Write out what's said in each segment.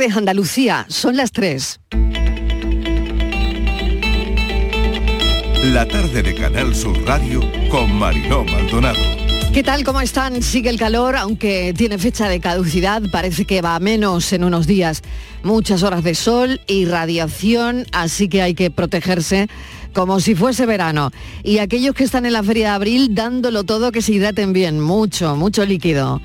de Andalucía, son las 3. La tarde de Canal Sur Radio con Mariló Maldonado. ¿Qué tal? ¿Cómo están? Sigue el calor, aunque tiene fecha de caducidad, parece que va a menos en unos días. Muchas horas de sol y radiación, así que hay que protegerse como si fuese verano. Y aquellos que están en la feria de abril dándolo todo que se hidraten bien, mucho, mucho líquido.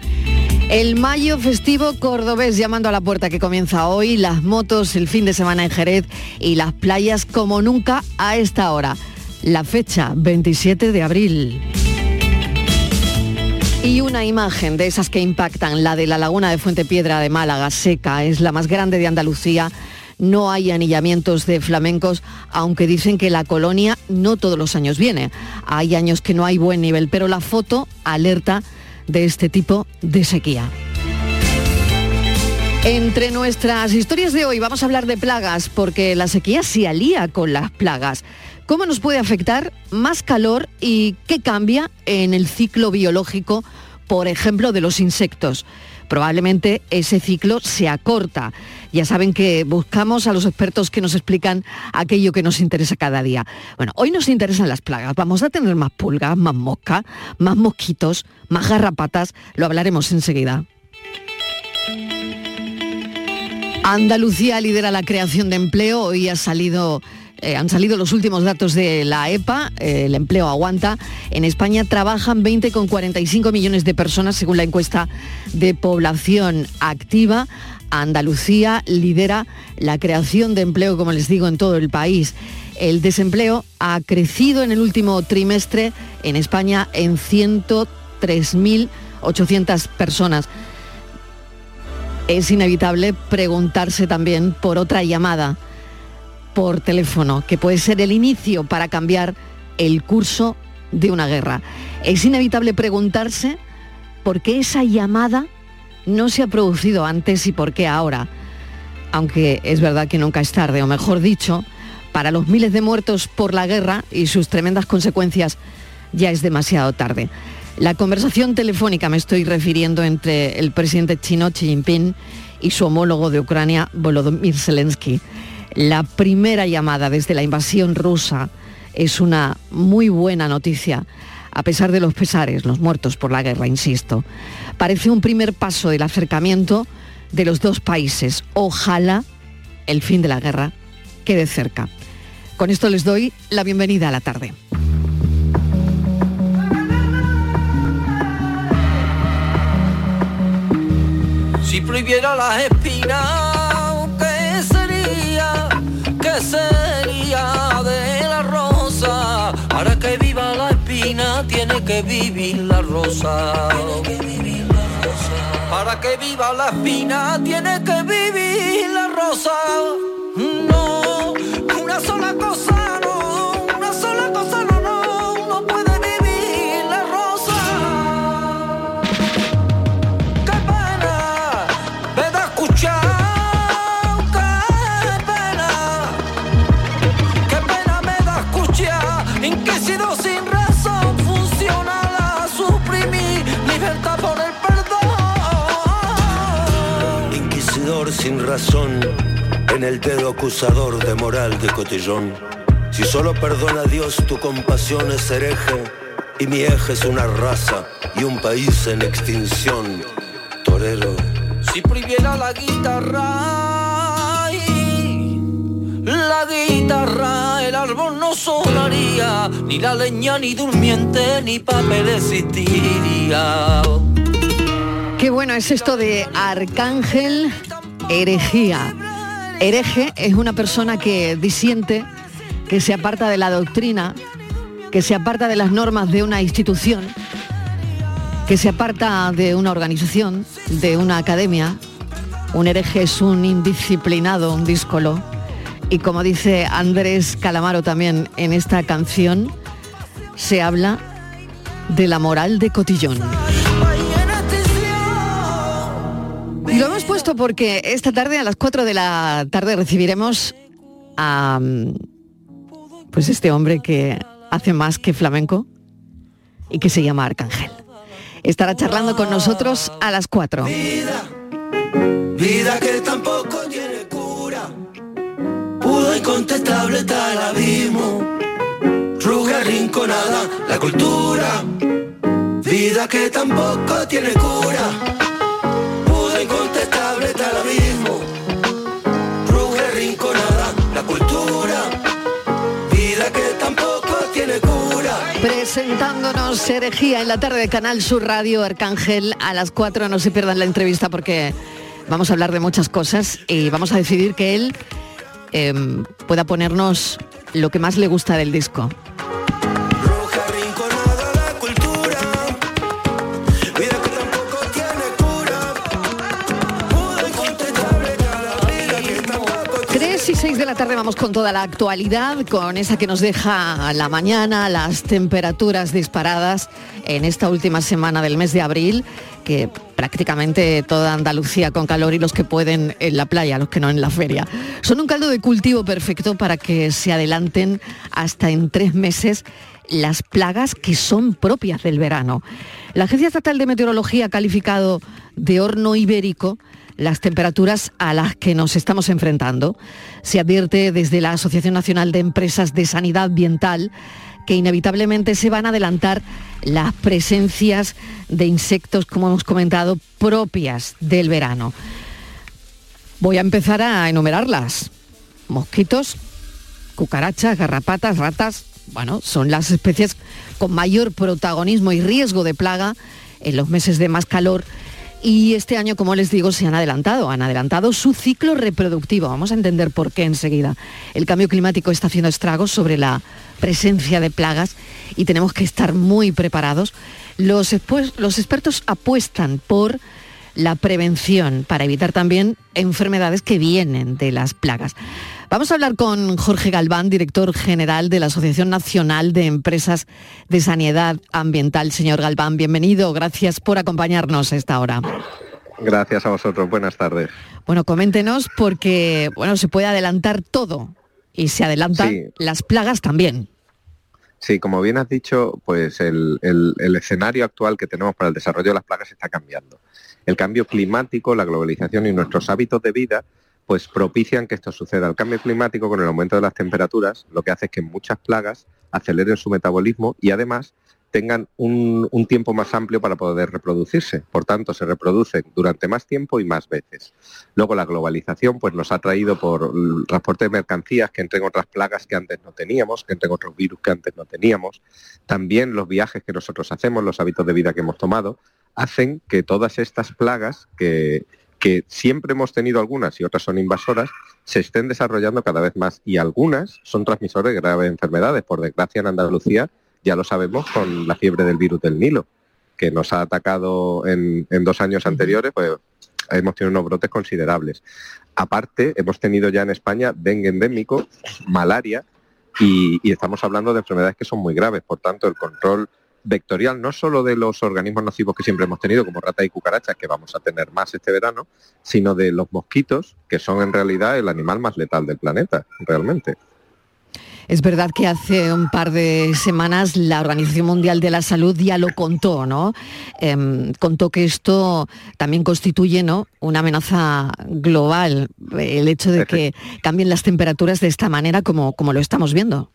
El mayo festivo cordobés llamando a la puerta que comienza hoy, las motos el fin de semana en Jerez y las playas como nunca a esta hora. La fecha 27 de abril. Y una imagen de esas que impactan, la de la laguna de Fuente Piedra de Málaga, seca, es la más grande de Andalucía. No hay anillamientos de flamencos, aunque dicen que la colonia no todos los años viene. Hay años que no hay buen nivel, pero la foto alerta de este tipo de sequía. Entre nuestras historias de hoy vamos a hablar de plagas, porque la sequía se alía con las plagas. ¿Cómo nos puede afectar más calor y qué cambia en el ciclo biológico, por ejemplo, de los insectos? Probablemente ese ciclo se acorta. Ya saben que buscamos a los expertos que nos explican aquello que nos interesa cada día. Bueno, hoy nos interesan las plagas. Vamos a tener más pulgas, más moscas, más mosquitos, más garrapatas. Lo hablaremos enseguida. Andalucía lidera la creación de empleo. Hoy ha salido eh, han salido los últimos datos de la EPA, eh, el empleo aguanta. En España trabajan 20,45 millones de personas según la encuesta de población activa. Andalucía lidera la creación de empleo, como les digo, en todo el país. El desempleo ha crecido en el último trimestre en España en 103.800 personas. Es inevitable preguntarse también por otra llamada por teléfono, que puede ser el inicio para cambiar el curso de una guerra. Es inevitable preguntarse por qué esa llamada no se ha producido antes y por qué ahora. Aunque es verdad que nunca es tarde, o mejor dicho, para los miles de muertos por la guerra y sus tremendas consecuencias ya es demasiado tarde. La conversación telefónica me estoy refiriendo entre el presidente chino Xi Jinping y su homólogo de Ucrania, Volodymyr Zelensky. La primera llamada desde la invasión rusa es una muy buena noticia, a pesar de los pesares, los muertos por la guerra, insisto. Parece un primer paso del acercamiento de los dos países. Ojalá el fin de la guerra quede cerca. Con esto les doy la bienvenida a la tarde. Si prohibiera las espinas, ¿qué sería? ¿Qué sería que vivir la rosa. Para que viva la espina tiene que vivir la rosa. No, sin razón, en el dedo acusador de moral de cotillón. Si solo perdona a Dios, tu compasión es hereje, y mi eje es una raza y un país en extinción. Torero, Si prohibiera la guitarra, ay, la guitarra, el árbol no sonaría, ni la leña, ni durmiente, ni papel existiría. Qué bueno es esto de arcángel herejía. Hereje es una persona que disiente, que se aparta de la doctrina, que se aparta de las normas de una institución, que se aparta de una organización, de una academia. Un hereje es un indisciplinado, un díscolo. Y como dice Andrés Calamaro también en esta canción, se habla de la moral de Cotillón. Y lo hemos puesto porque esta tarde a las 4 de la tarde recibiremos a mm, pues este hombre que hace más que flamenco y que se llama Arcángel. Estará charlando con nosotros a las 4. vida que tampoco incontestable está el abismo. Ruga rinconada, la cultura, vida que tampoco tiene cura. Abismo. Rinconada, la cultura, vida que tampoco tiene cura. Presentándonos herejía en la tarde de Canal Sur Radio Arcángel a las 4. No se pierdan la entrevista porque vamos a hablar de muchas cosas y vamos a decidir que él em, pueda ponernos lo que más le gusta del disco. De la tarde vamos con toda la actualidad, con esa que nos deja la mañana, las temperaturas disparadas en esta última semana del mes de abril, que prácticamente toda Andalucía con calor y los que pueden en la playa, los que no en la feria. Son un caldo de cultivo perfecto para que se adelanten hasta en tres meses las plagas que son propias del verano. La Agencia Estatal de Meteorología ha calificado de horno ibérico las temperaturas a las que nos estamos enfrentando. Se advierte desde la Asociación Nacional de Empresas de Sanidad Ambiental que inevitablemente se van a adelantar las presencias de insectos, como hemos comentado, propias del verano. Voy a empezar a enumerarlas. Mosquitos, cucarachas, garrapatas, ratas, bueno, son las especies con mayor protagonismo y riesgo de plaga en los meses de más calor. Y este año, como les digo, se han adelantado, han adelantado su ciclo reproductivo. Vamos a entender por qué enseguida. El cambio climático está haciendo estragos sobre la presencia de plagas y tenemos que estar muy preparados. Los, los expertos apuestan por la prevención para evitar también enfermedades que vienen de las plagas. Vamos a hablar con Jorge Galván, director general de la Asociación Nacional de Empresas de Sanidad Ambiental. Señor Galván, bienvenido. Gracias por acompañarnos a esta hora. Gracias a vosotros. Buenas tardes. Bueno, coméntenos porque bueno, se puede adelantar todo y se adelantan Sí. las plagas también. Sí, como bien has dicho, pues el, el- el escenario actual que tenemos para el desarrollo de las plagas está cambiando. El cambio climático, la globalización y nuestros hábitos de vida pues propician que esto suceda. El cambio climático con el aumento de las temperaturas lo que hace es que muchas plagas aceleren su metabolismo y además tengan un, tiempo más amplio para poder reproducirse. Por tanto, se reproducen durante más tiempo y más veces. Luego, la globalización pues, nos ha traído por el transporte de mercancías que entren otras plagas que antes no teníamos, que entren otros virus que antes no teníamos. También los viajes que nosotros hacemos, los hábitos de vida que hemos tomado, hacen que todas estas plagas que, que siempre hemos tenido algunas y otras son invasoras, se estén desarrollando cada vez más y algunas son transmisores de graves enfermedades. Por desgracia en Andalucía ya lo sabemos con la fiebre del virus del Nilo, que nos ha atacado en, en dos años anteriores, pues hemos tenido unos brotes considerables. Aparte, hemos tenido ya en España dengue endémico, malaria, y, y estamos hablando de enfermedades que son muy graves. Por tanto, el control vectorial no solo de los organismos nocivos que siempre hemos tenido, como ratas y cucarachas, que vamos a tener más este verano, sino de los mosquitos, que son en realidad el animal más letal del planeta, realmente. Es verdad que hace un par de semanas la Organización Mundial de la Salud ya lo contó, ¿no? Em, contó que esto también constituye, ¿no? Una amenaza global, el hecho de que cambien las temperaturas de esta manera como, como lo estamos viendo.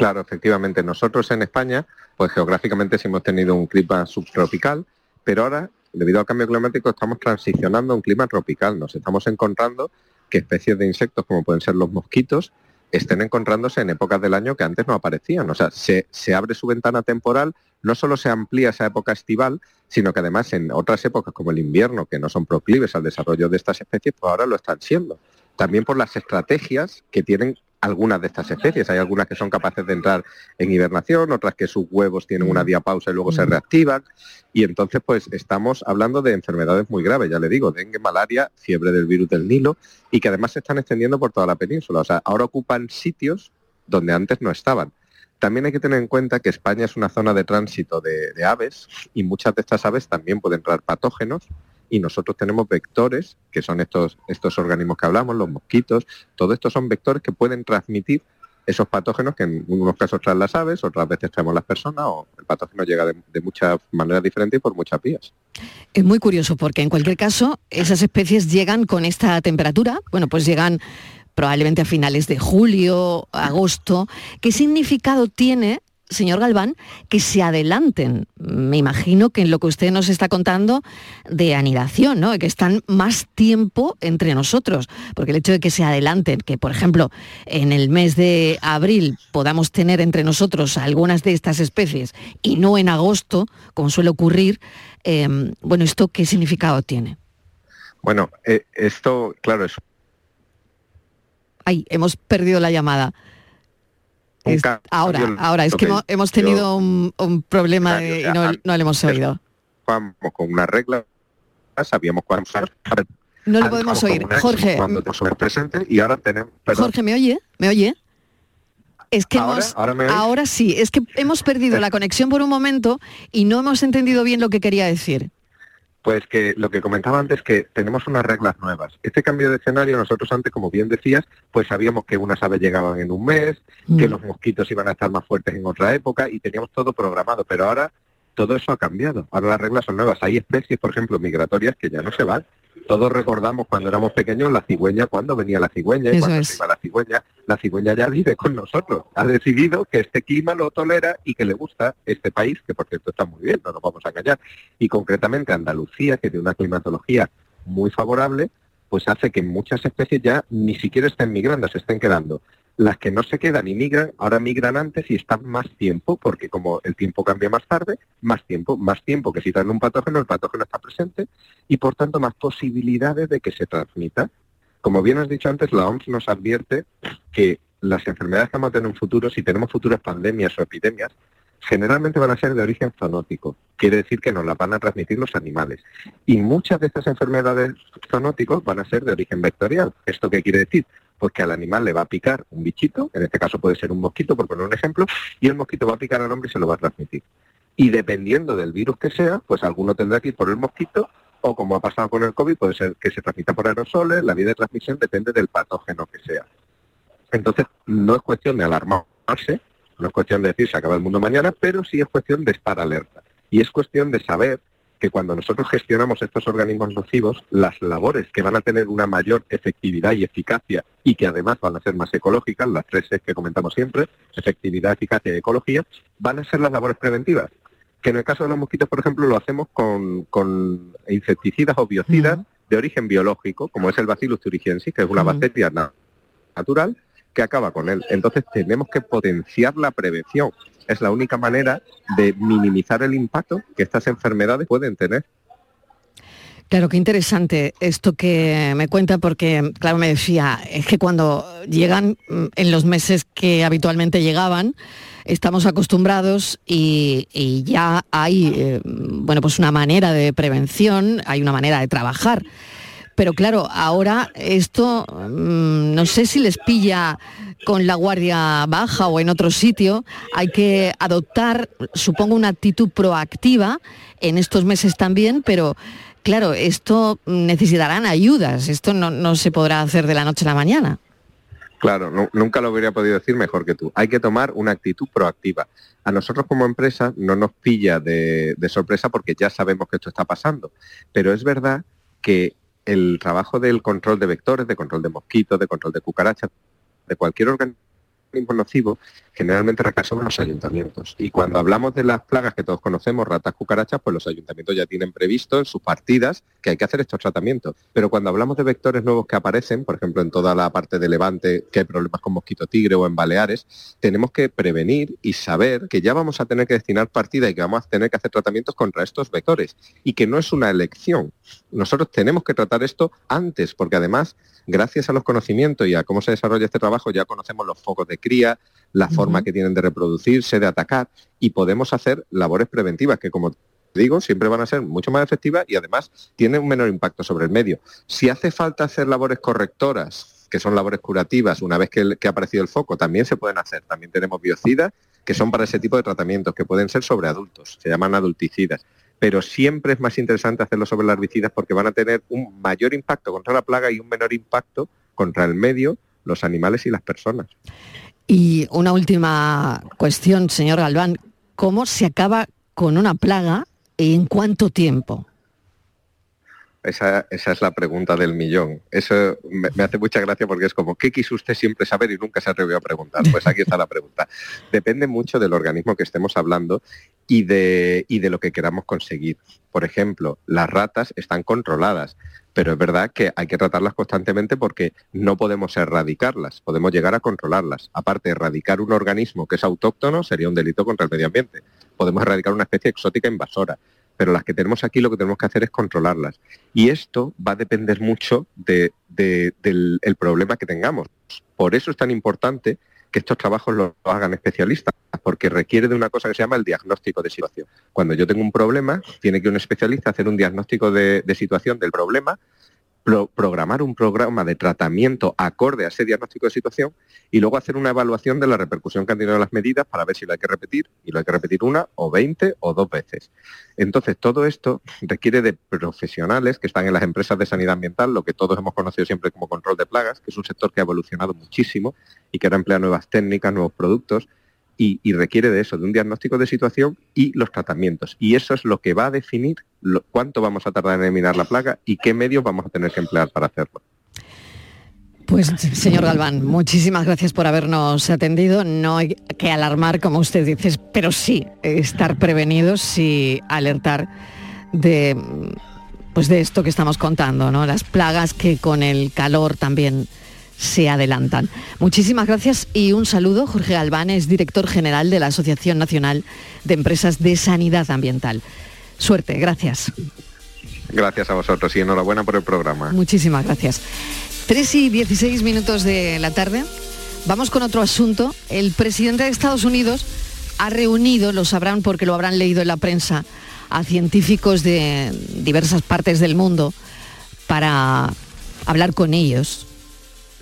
Claro, efectivamente. Nosotros en España, pues geográficamente sí hemos tenido un clima subtropical, pero ahora, debido al cambio climático, estamos transicionando a un clima tropical. Nos estamos encontrando que especies de insectos, como pueden ser los mosquitos, estén encontrándose en épocas del año que antes no aparecían. O sea, se, abre su ventana temporal, no solo se amplía esa época estival, sino que además en otras épocas como el invierno, que no son proclives al desarrollo de estas especies, pues ahora lo están siendo. También por las estrategias que tienen algunas de estas especies. Hay algunas que son capaces de entrar en hibernación, otras que sus huevos tienen una diapausa y luego se reactivan. Y entonces, pues estamos hablando de enfermedades muy graves, ya le digo, dengue, malaria, fiebre del virus del Nilo, y que además se están extendiendo por toda la península. O sea, ahora ocupan sitios donde antes no estaban. También hay que tener en cuenta que España es una zona de tránsito de, de aves y muchas de estas aves también pueden traer patógenos y nosotros tenemos vectores, que son estos, estos organismos que hablamos, los mosquitos, todo esto son vectores que pueden transmitir esos patógenos que en unos casos traen las aves, otras veces traemos las personas, o el patógeno llega de, de muchas maneras diferentes y por muchas vías. Es muy curioso porque en cualquier caso esas especies llegan con esta temperatura, bueno, pues llegan probablemente a finales de julio, agosto. ¿Qué significado tiene señor Galván, que se adelanten. Me imagino que en lo que usted nos está contando de anidación, ¿no? que están más tiempo entre nosotros, porque el hecho de que se adelanten, que por ejemplo en el mes de abril podamos tener entre nosotros algunas de estas especies y no en agosto, como suele ocurrir, em, bueno, ¿esto qué significado tiene? Bueno, eh, esto, claro, es... Ay, hemos perdido la llamada ahora, ahora, es que hemos, tenido un, problema y no, no, le hemos oído. Vamos con una regla, sabíamos cuándo No le podemos oír. Jorge. presente y ahora tenemos. Jorge, ¿me oye? ¿Me oye? Es que ¿Ahora? hemos, ahora sí, es que hemos perdido la conexión por un momento y no hemos entendido bien lo que quería decir. Pues que lo que comentaba antes, que tenemos unas reglas nuevas. Este cambio de escenario, nosotros antes, como bien decías, pues sabíamos que unas aves llegaban en un mes, que mm. los mosquitos iban a estar más fuertes en otra época y teníamos todo programado, pero ahora todo eso ha cambiado. Ahora las reglas son nuevas. Hay especies, por ejemplo, migratorias que ya no se van. Todos recordamos cuando éramos pequeños la cigüeña, cuando venía la cigüeña y cuando se iba la cigüeña. La cigüeña ya vive con nosotros. Ha decidido que este clima lo tolera y que le gusta este país, que por cierto está muy bien, no nos vamos a callar. Y concretamente Andalucía, que tiene una climatología muy favorable, pues hace que muchas especies ya ni siquiera estén migrando, se estén quedando. Las que no se quedan y migran, ahora migran antes y están más tiempo, porque como el tiempo cambia más tarde, más tiempo, más tiempo que si traen un patógeno, el patógeno está presente y por tanto más posibilidades de que se transmita. Como bien has dicho antes, la OMS nos advierte que las enfermedades que vamos a tener en un futuro, si tenemos futuras pandemias o epidemias, generalmente van a ser de origen zoonótico. Quiere decir que nos las van a transmitir los animales. Y muchas de estas enfermedades zoonóticos van a ser de origen vectorial. ¿Esto qué quiere decir? Pues que al animal le va a picar un bichito, en este caso puede ser un mosquito, por poner un ejemplo, y el mosquito va a picar al hombre y se lo va a transmitir. Y dependiendo del virus que sea, pues alguno tendrá que ir por el mosquito, o como ha pasado con el COVID, puede ser que se transmita por aerosoles, la vía de transmisión depende del patógeno que sea. Entonces, no es cuestión de alarmarse, no es cuestión de decir se acaba el mundo mañana, pero sí es cuestión de estar alerta. Y es cuestión de saber que cuando nosotros gestionamos estos organismos nocivos, las labores que van a tener una mayor efectividad y eficacia y que además van a ser más ecológicas, las tres es que comentamos siempre, efectividad, eficacia y ecología, van a ser las labores preventivas. Que en el caso de los mosquitos, por ejemplo, lo hacemos con, insecticidas o biocidas de origen biológico, como es el Bacillus thuringiensis, que es una bacteria natural que acaba con él. Entonces tenemos que potenciar la prevención es la única manera de minimizar el impacto que estas enfermedades pueden tener. Claro, qué interesante esto que me cuenta porque, claro, me decía, es que cuando llegan mm, en los meses que habitualmente llegaban, estamos acostumbrados y, ya hay, eh, bueno, pues una manera de prevención, hay una manera de trabajar. Pero claro, ahora esto mm, no sé si les pilla con la guardia baja o en otro sitio. Hay que adoptar, supongo, una actitud proactiva en estos meses también, pero claro, esto necesitarán ayudas. Esto no, se podrá hacer de la noche a la mañana. Claro, nunca lo hubiera podido decir mejor que tú. Hay que tomar una actitud proactiva. A nosotros como empresa no nos pilla de sorpresa porque ya sabemos que esto está pasando. Pero es verdad que el trabajo del control de vectores, de control de mosquitos, de control de cucarachas, de cualquier organismo nocivo, generalmente recae sobre los ayuntamientos. Y cuando hablamos de las plagas que todos conocemos, ratas, cucarachas, pues los ayuntamientos ya tienen previsto en sus partidas que hay que hacer estos tratamientos. Pero cuando hablamos de vectores nuevos que aparecen, por ejemplo, en toda la parte de Levante, que hay problemas con mosquito tigre o en Baleares, tenemos que prevenir y saber que ya vamos a tener que destinar partida y que vamos a tener que hacer tratamientos contra estos vectores. Y que no es una elección. Nosotros tenemos que tratar esto antes, porque además gracias a los conocimientos y a cómo se desarrolla este trabajo, ya conocemos los focos de cría, la forma que tienen de reproducirse, de atacar, y podemos hacer labores preventivas que, como digo, siempre van a ser mucho más efectivas y además tienen un menor impacto sobre el medio. Si hace falta hacer labores correctoras, que son labores curativas, una vez que, que ha aparecido el foco, también se pueden hacer. También tenemos biocidas que son para ese tipo de tratamientos, que pueden ser sobre adultos, se llaman adulticidas pero siempre es más interesante hacerlo sobre las herbicidas porque van a tener un mayor impacto contra la plaga y un menor impacto contra el medio, los animales y las personas. Y una última cuestión, señor Galván, ¿cómo se acaba con una plaga y en cuánto tiempo? Esa, es la pregunta del millón. Eso me, hace mucha gracia porque es como, ¿qué quiso usted siempre saber y nunca se atrevió a preguntar? Pues aquí está la pregunta. Depende mucho del organismo que estemos hablando y de, y de lo que queramos conseguir. Por ejemplo, las ratas están controladas, pero es verdad que hay que tratarlas constantemente porque no podemos erradicarlas, podemos llegar a controlarlas. Aparte, erradicar un organismo que es autóctono sería un delito contra el medio ambiente. Podemos erradicar una especie exótica invasora pero las que tenemos aquí lo que tenemos que hacer es controlarlas. Y esto va a depender mucho del problema que tengamos. Por eso es tan importante que estos trabajos los hagan especialistas, porque requiere de una cosa que se llama el diagnóstico de situación. Cuando yo tengo un problema, tiene que un especialista hacer un diagnóstico de situación del problema, programar un programa de tratamiento acorde a ese diagnóstico de situación y luego hacer una evaluación de la repercusión que han tenido las medidas para ver si lo hay que repetir y lo hay que repetir una o veinte o dos veces. Entonces, todo esto requiere de profesionales que están en las empresas de sanidad ambiental, lo que todos hemos conocido siempre como control de plagas, que es un sector que ha evolucionado muchísimo y que ahora emplea nuevas técnicas, nuevos productos y, requiere de eso, de un diagnóstico de situación y los tratamientos. Y eso es lo que va a definir cuánto vamos a tardar en eliminar la plaga y qué medios vamos a tener que emplear para hacerlo. Pues señor Galván, muchísimas gracias por habernos atendido. No hay que alarmar, como usted dice, pero sí estar prevenidos y alertar de, pues de esto que estamos contando, ¿no? Las plagas que con el calor también se adelantan. Muchísimas gracias y un saludo. Jorge Galván es director general de la Asociación Nacional de Empresas de Sanidad Ambiental. Suerte, gracias. Gracias a vosotros y enhorabuena por el programa. Muchísimas gracias. 3 y 16 minutos de la tarde. Vamos con otro asunto. El presidente de Estados Unidos ha reunido, lo sabrán porque lo habrán leído en la prensa, a científicos de diversas partes del mundo para hablar con ellos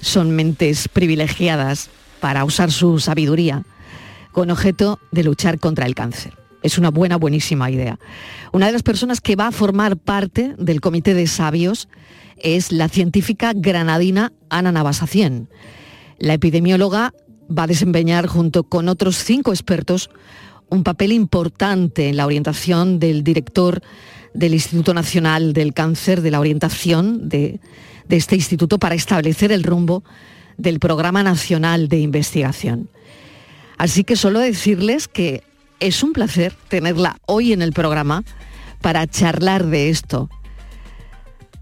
son mentes privilegiadas para usar su sabiduría con objeto de luchar contra el cáncer. Es una buena, buenísima idea. Una de las personas que va a formar parte del comité de sabios es la científica granadina Ana Navasacien. La epidemióloga va a desempeñar junto con otros cinco expertos un papel importante en la orientación del director del Instituto Nacional del Cáncer, de la orientación de de este instituto para establecer el rumbo del Programa Nacional de Investigación. Así que solo decirles que es un placer tenerla hoy en el programa para charlar de esto.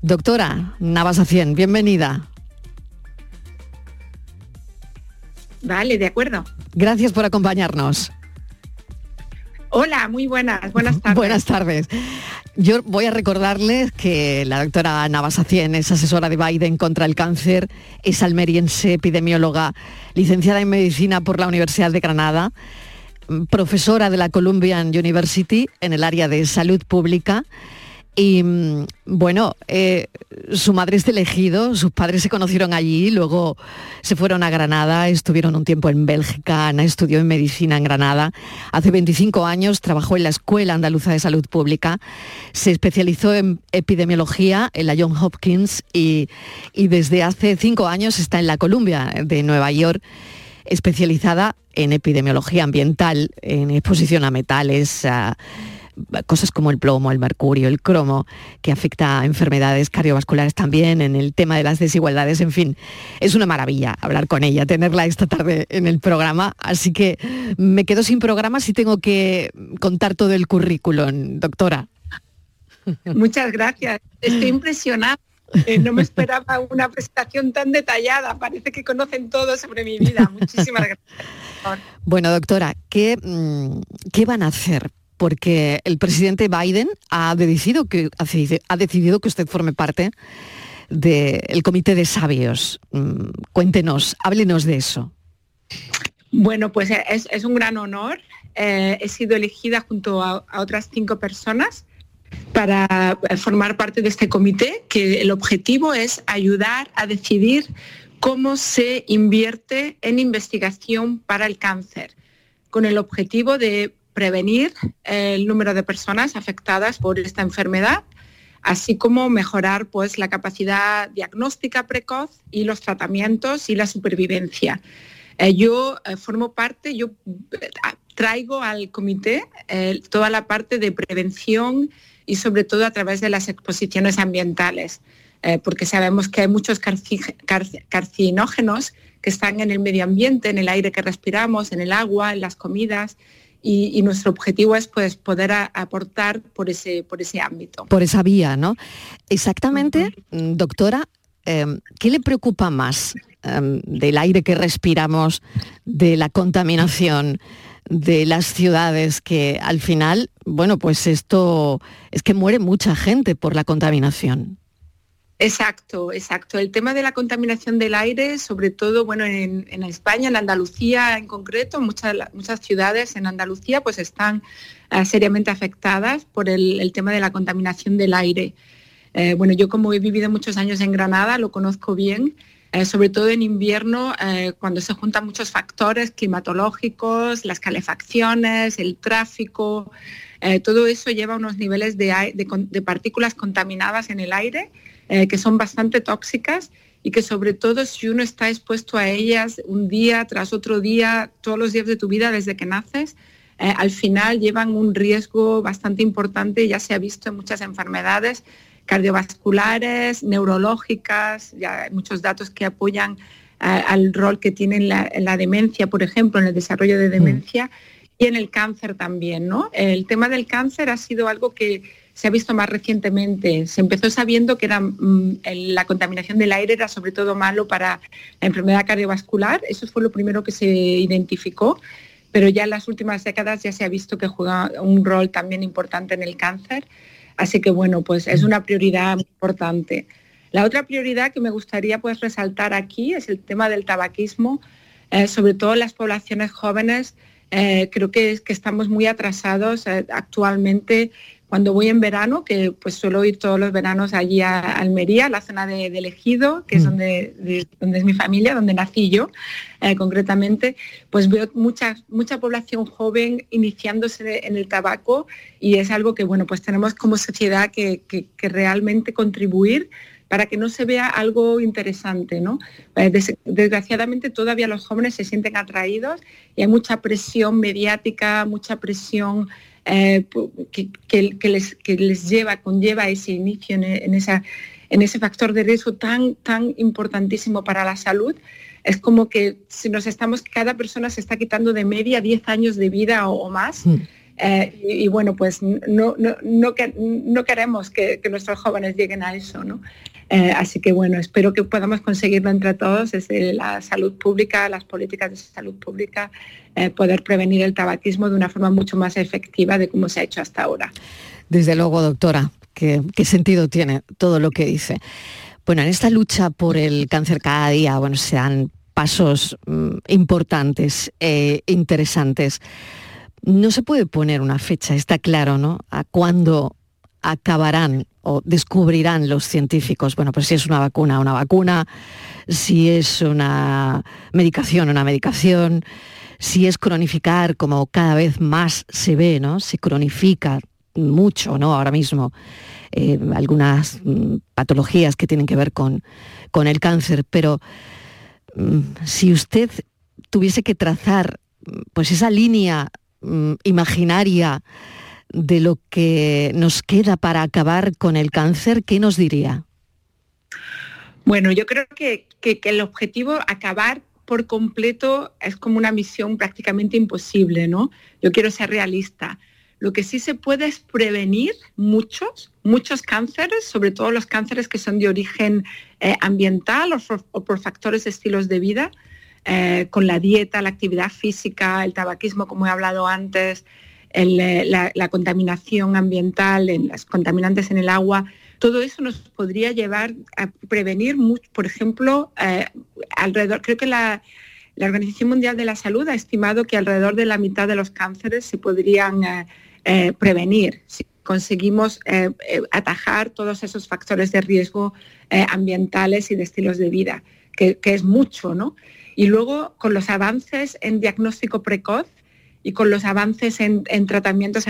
Doctora Navas Acien, bienvenida. Vale, de acuerdo. Gracias por acompañarnos. Hola, muy buenas, buenas tardes. buenas tardes. Yo voy a recordarles que la doctora Navasacien es asesora de Biden contra el cáncer, es almeriense, epidemióloga, licenciada en medicina por la Universidad de Granada, profesora de la Columbian University en el área de salud pública y mm, bueno, eh, su madre es elegido, sus padres se conocieron allí, luego se fueron a Granada, estuvieron un tiempo en Bélgica, Ana estudió en medicina en Granada. Hace 25 años trabajó en la Escuela Andaluza de Salud Pública, se especializó en epidemiología en la John Hopkins y, desde hace cinco años está en la Columbia de Nueva York especializada en epidemiología ambiental, en exposición a metales, cosas como el plomo, el mercurio, el cromo, que afecta a enfermedades cardiovasculares también, en el tema de las desigualdades, en fin, es una maravilla hablar con ella, tenerla esta tarde en el programa, así que me quedo sin programa si tengo que contar todo el currículum, doctora. Muchas gracias, estoy impresionada. Eh, no me esperaba una presentación tan detallada. Parece que conocen todo sobre mi vida. Muchísimas gracias. Bueno, doctora, ¿qué, mm, ¿qué van a hacer porque el presidente Biden ha decidido que, ha decidido que usted forme parte del comité de sabios. Mm, cuéntenos, háblenos de eso. Bueno, pues es, un gran honor. Eh, he sido elegida junto a, otras cinco personas para formar parte de este comité, que el objetivo es ayudar a decidir cómo se invierte en investigación para el cáncer, con el objetivo de prevenir el número de personas afectadas por esta enfermedad, así como mejorar pues, la capacidad diagnóstica precoz y los tratamientos y la supervivencia. Eh, yo eh, formo parte, yo eh, traigo al comité toda la parte de prevención y sobre todo a través de las exposiciones ambientales, porque sabemos que hay muchos carcinógenos que están en el medio ambiente, en el aire que respiramos, en el agua, en las comidas, y, nuestro objetivo es pues, poder aportar por ese, por ese ámbito. Por esa vía, ¿no? Exactamente, doctora, em, ¿qué le preocupa más em, del aire que respiramos, de la contaminación? de las ciudades que al final, bueno, pues esto es que muere mucha gente por la contaminación. Exacto, exacto. El tema de la contaminación del aire, sobre todo, bueno, en, España, en Andalucía en concreto, muchas, muchas ciudades en Andalucía pues están ah, seriamente afectadas por el, tema de la contaminación del aire. Eh, bueno, yo como he vivido muchos años en Granada, lo conozco bien, eh, sobre todo en invierno, eh, cuando se juntan muchos factores climatológicos, las calefacciones, el tráfico, todo eso lleva a unos niveles de partículas contaminadas en el aire eh, que son bastante tóxicas y que sobre todo si uno está expuesto a ellas un día tras otro día, todos los días de tu vida desde que naces, eh, al final llevan un riesgo bastante importante, ya se ha visto en muchas enfermedades cardiovasculares, neurológicas, ya hay muchos datos que apoyan eh, al rol que tiene la, la, demencia, por ejemplo, en el desarrollo de mm. demencia y en el cáncer también. ¿no? El tema del cáncer ha sido algo que se ha visto más recientemente. Se empezó sabiendo que era, mm, la contaminación del aire era sobre todo malo para la enfermedad cardiovascular. Eso fue lo primero que se identificó, pero ya en las últimas décadas ya se ha visto que juega un rol también importante en el cáncer. Así que bueno, pues es una prioridad muy importante. La otra prioridad que me gustaría pues resaltar aquí es el tema del tabaquismo, eh, sobre todo en las poblaciones jóvenes. Eh, creo que, que, estamos muy atrasados eh, actualmente cuando voy en verano, que pues suelo ir todos los veranos allí a Almería, la zona de, Elegido, que es mm. donde, donde es mi familia, donde nací yo eh, concretamente, pues veo mucha, mucha población joven iniciándose en el tabaco y es algo que bueno, pues tenemos como sociedad que, realmente contribuir para que no se vea algo interesante. ¿no? Eh, desgraciadamente todavía los jóvenes se sienten atraídos y hay mucha presión mediática, mucha presión eh, que, les, lleva, conlleva ese inicio en, ese factor de riesgo tan, tan importantísimo para la salud, es como que si nos estamos, cada persona se está quitando de media 10 años de vida o, más. Mm. Eh, y, bueno, pues no, no, no, queremos que, nuestros jóvenes lleguen a eso, ¿no? Eh, así que bueno, espero que podamos conseguirlo entre todos, desde la salud pública, las políticas de salud pública, eh, poder prevenir el tabaquismo de una forma mucho más efectiva de como se ha hecho hasta ahora. Desde luego, doctora, ¿qué, sentido tiene todo lo que dice? Bueno, en esta lucha por el cáncer cada día, bueno, se dan pasos mm, importantes, e interesantes. No se puede poner una fecha, está claro, ¿no? A cuándo acabarán o descubrirán los científicos, bueno, pues si es una vacuna, una vacuna, si es una medicación, una medicación, si es cronificar, como cada vez más se ve, ¿no? Se cronifica mucho, ¿no? Ahora mismo, eh, algunas mm, patologías que tienen que ver con, con el cáncer, pero mm, si usted tuviese que trazar pues esa línea mm, imaginaria de lo que nos queda para acabar con el cáncer, ¿qué nos diría? Bueno, yo creo que, el objetivo acabar por completo es como una misión prácticamente imposible, ¿no? Yo quiero ser realista. Lo que sí se puede es prevenir muchos, muchos cánceres, sobre todo los cánceres que son de origen eh, ambiental o por, factores de estilos de vida, eh, con la dieta, la actividad física, el tabaquismo, como he hablado antes, eh, la, contaminación ambiental, en las contaminantes en el agua, todo eso nos podría llevar a prevenir, por ejemplo, eh, alrededor, creo que la, Organización Mundial de la Salud ha estimado que alrededor de la mitad de los cánceres se podrían prevenir si conseguimos atajar todos esos factores de riesgo ambientales y de estilos de vida, que, que es mucho, ¿no? Y luego, con los avances en diagnóstico precoz, y con los avances en, tratamientos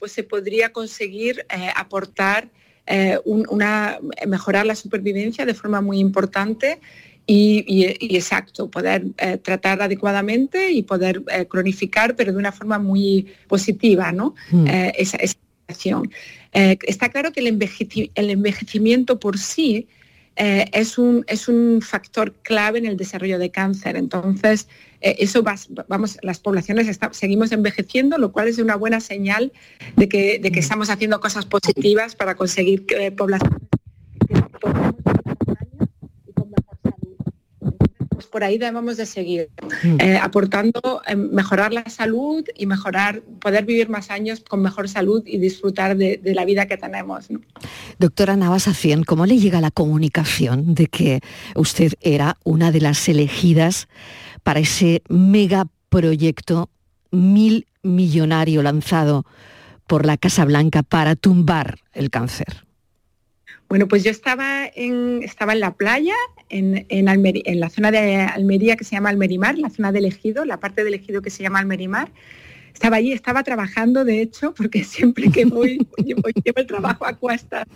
pues se podría conseguir eh, aportar eh, una, mejorar la supervivencia de forma muy importante y, exacto, poder eh, tratar adecuadamente y poder cronificar, pero de una forma muy positiva, ¿no? Mm. esa. Eh, está claro que el, envejecimiento por sí eh, es, un, es un factor clave en el desarrollo de cáncer. Entonces, eh, eso vamos, las poblaciones seguimos envejeciendo, lo cual es una buena señal de que, de que estamos haciendo cosas positivas para conseguir poblaciones por ahí debemos de seguir, mm. eh, aportando mejorar la salud y mejorar, poder vivir más años con mejor salud y disfrutar de, la vida que tenemos. Doctora Navasacien, ¿cómo le llega la comunicación de que usted era una de las elegidas para ese megaproyecto mil millonario lanzado por la Casa Blanca para tumbar el cáncer? Bueno, pues yo estaba en, estaba en la playa, en, en, la zona de Almería que se llama Almerimar, la zona de Ejido, la parte del Ejido que se llama Almerimar. Estaba allí, estaba trabajando, de hecho, porque siempre que voy, llevo, el trabajo a cuestas.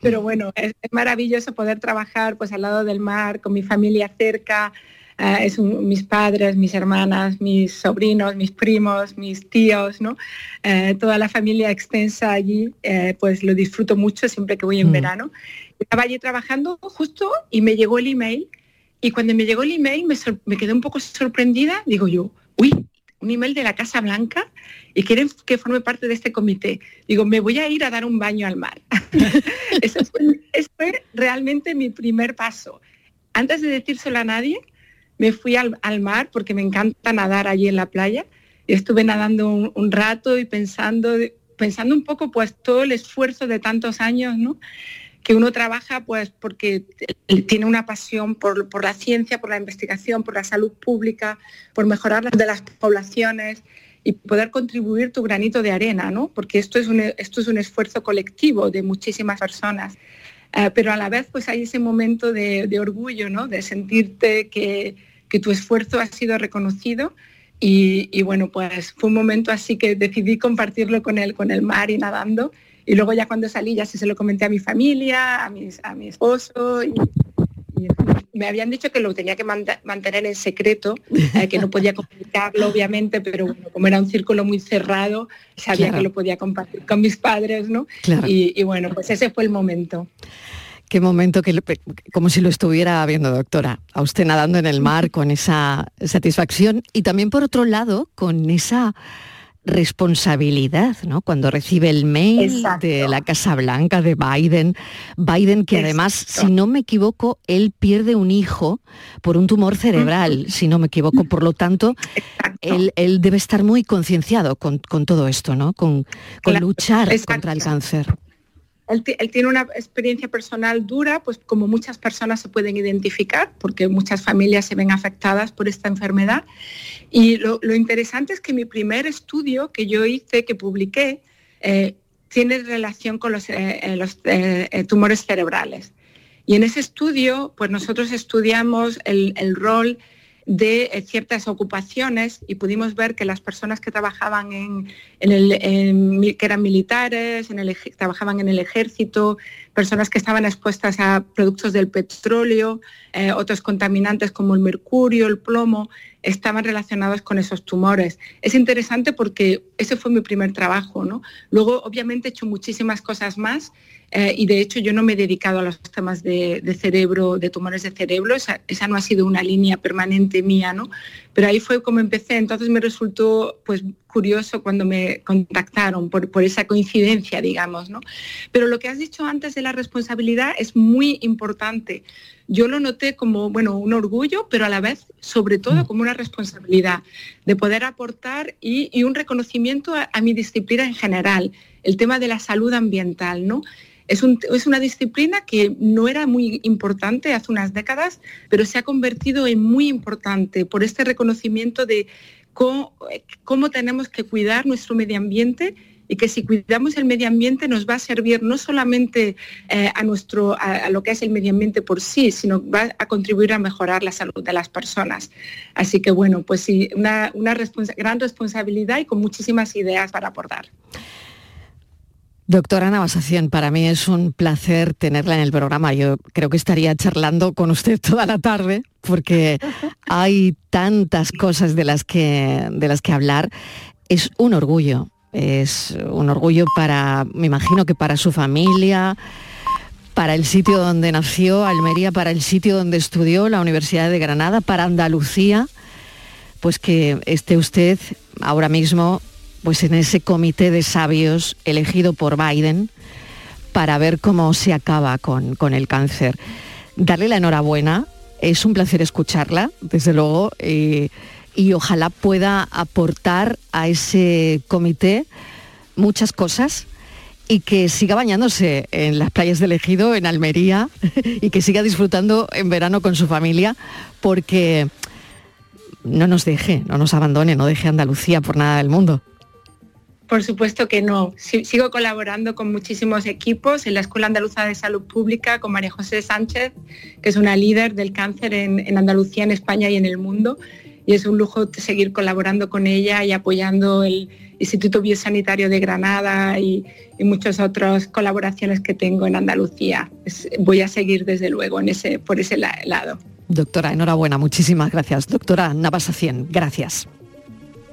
Pero bueno, es, maravilloso poder trabajar pues al lado del mar, con mi familia cerca, uh, es mis padres, mis hermanas, mis sobrinos, mis primos, mis tíos, ¿no? Eh, toda la familia extensa allí, eh, pues lo disfruto mucho siempre que voy en mm. verano. Estaba allí trabajando justo y me llegó el email y cuando me llegó el email me, me quedé un poco sorprendida, digo yo, uy, un email de la Casa Blanca y quieren que forme parte de este comité. Digo, me voy a ir a dar un baño al mar. Eso fue, realmente mi primer paso. Antes de decírselo a nadie, me fui al, mar porque me encanta nadar allí en la playa. Y estuve nadando un, rato y pensando, pensando un poco pues todo el esfuerzo de tantos años, ¿no? Que uno trabaja pues porque tiene una pasión por, por, la ciencia, por la investigación, por la salud pública, por mejorar las de las poblaciones y poder contribuir tu granito de arena, ¿no? Porque esto es un, esto es un esfuerzo colectivo de muchísimas personas. Eh, pero a la vez pues hay ese momento de, orgullo, ¿no? de sentirte que, tu esfuerzo ha sido reconocido y, bueno, pues fue un momento así que decidí compartirlo con él, con el mar y nadando. Y luego ya cuando salí ya sí se lo comenté a mi familia, a, a mi esposo y, me habían dicho que lo tenía que mantener en secreto, eh, que no podía comunicarlo obviamente, pero bueno, como era un círculo muy cerrado, sabía que lo podía compartir con mis padres, ¿no? Y, bueno, pues ese fue el momento. Qué momento que como si lo estuviera viendo, doctora, a usted nadando en el mar con esa satisfacción y también por otro lado con esa responsabilidad, ¿no? Cuando recibe el mail de la Casa Blanca de Biden, Biden que además, si no me equivoco, él pierde un hijo por un tumor cerebral, si no me equivoco, por lo tanto, él, debe estar muy concienciado con, todo esto, ¿no? Con, luchar contra el cáncer. Él, tiene una experiencia personal dura, pues como muchas personas se pueden identificar, porque muchas familias se ven afectadas por esta enfermedad. Y lo, interesante es que mi primer estudio que yo hice, que publiqué, eh, tiene relación con los, eh, eh, tumores cerebrales. Y en ese estudio, pues nosotros estudiamos el, el rol de eh, ciertas ocupaciones y pudimos ver que las personas que trabajaban en, el, que eran militares, en el, trabajaban en el ejército, personas que estaban expuestas a productos del petróleo, eh, otros contaminantes como el mercurio, el plomo, estaban relacionados con esos tumores. Es interesante porque ese fue mi primer trabajo. ¿no? Luego, obviamente, he hecho muchísimas cosas más eh, y de hecho yo no me he dedicado a los temas de, cerebro, de tumores de cerebro, esa, no ha sido una línea permanente mía, ¿no? Pero ahí fue como empecé, entonces me resultó pues curioso cuando me contactaron por, por esa coincidencia, digamos, ¿no? Pero lo que has dicho antes de la responsabilidad es muy importante. Yo lo noté como, bueno, un orgullo, pero a la vez, sobre todo, mm. como una responsabilidad de poder aportar y, un reconocimiento a, a mi disciplina en general, el tema de la salud ambiental, ¿no? Es, una disciplina que no era muy importante hace unas décadas, pero se ha convertido en muy importante por este reconocimiento de cómo, tenemos que cuidar nuestro medio ambiente y que si cuidamos el medio ambiente nos va a servir no solamente eh, a, nuestro, a, lo que es el medio ambiente por sí, sino va a contribuir a mejorar la salud de las personas. Así que bueno, pues sí, una, gran responsabilidad y con muchísimas ideas para aportar. Doctora Navasación, para mí es un placer tenerla en el programa. Yo creo que estaría charlando con usted toda la tarde porque hay tantas cosas de las que, de las que hablar. Es un orgullo Es un orgullo para, me imagino que para su familia, para el sitio donde nació, Almería, para el sitio donde estudió, la Universidad de Granada, para Andalucía, pues que esté usted ahora mismo pues en ese comité de sabios elegido por Biden para ver cómo se acaba con, con el cáncer. Darle la enhorabuena, es un placer escucharla, desde luego, eh, y ojalá pueda aportar a ese comité muchas cosas y que siga bañándose en las playas del Ejido, en Almería, y que siga disfrutando en verano con su familia, porque no nos deje, no nos abandone, no deje Andalucía por nada del mundo. Por supuesto que no. Sigo colaborando con muchísimos equipos en la Escuela Andaluza de Salud Pública con María José Sánchez, que es una líder del cáncer en, Andalucía, en España y en el mundo. Y es un lujo seguir colaborando con ella y apoyando el Instituto Biosanitario de Granada y, muchas otras colaboraciones que tengo en Andalucía. voy a seguir desde luego por ese lado. Doctora, enhorabuena, muchísimas gracias. Doctora Navasa 100, gracias.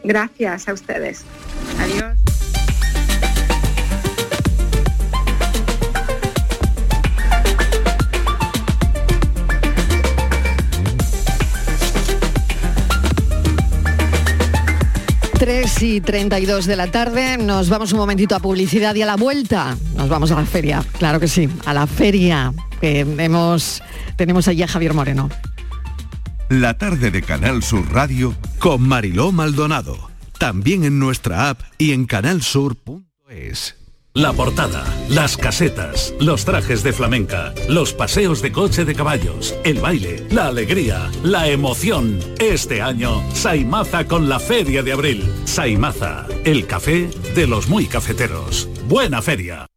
Gracias a ustedes. Adiós. Tres y 32 de la tarde, nos vamos un momentito a publicidad y a la vuelta nos vamos a la feria, claro que sí, a la feria que hemos, tenemos allí a Javier Moreno. La tarde de Canal Sur Radio con Mariló Maldonado. También en nuestra app y en canalsur.es. La portada, las casetas, los trajes de flamenca, los paseos de coche de caballos, el baile, la alegría, la emoción. Este año, Saimaza con la Feria de Abril. Saimaza, el café de los muy cafeteros. Buena feria.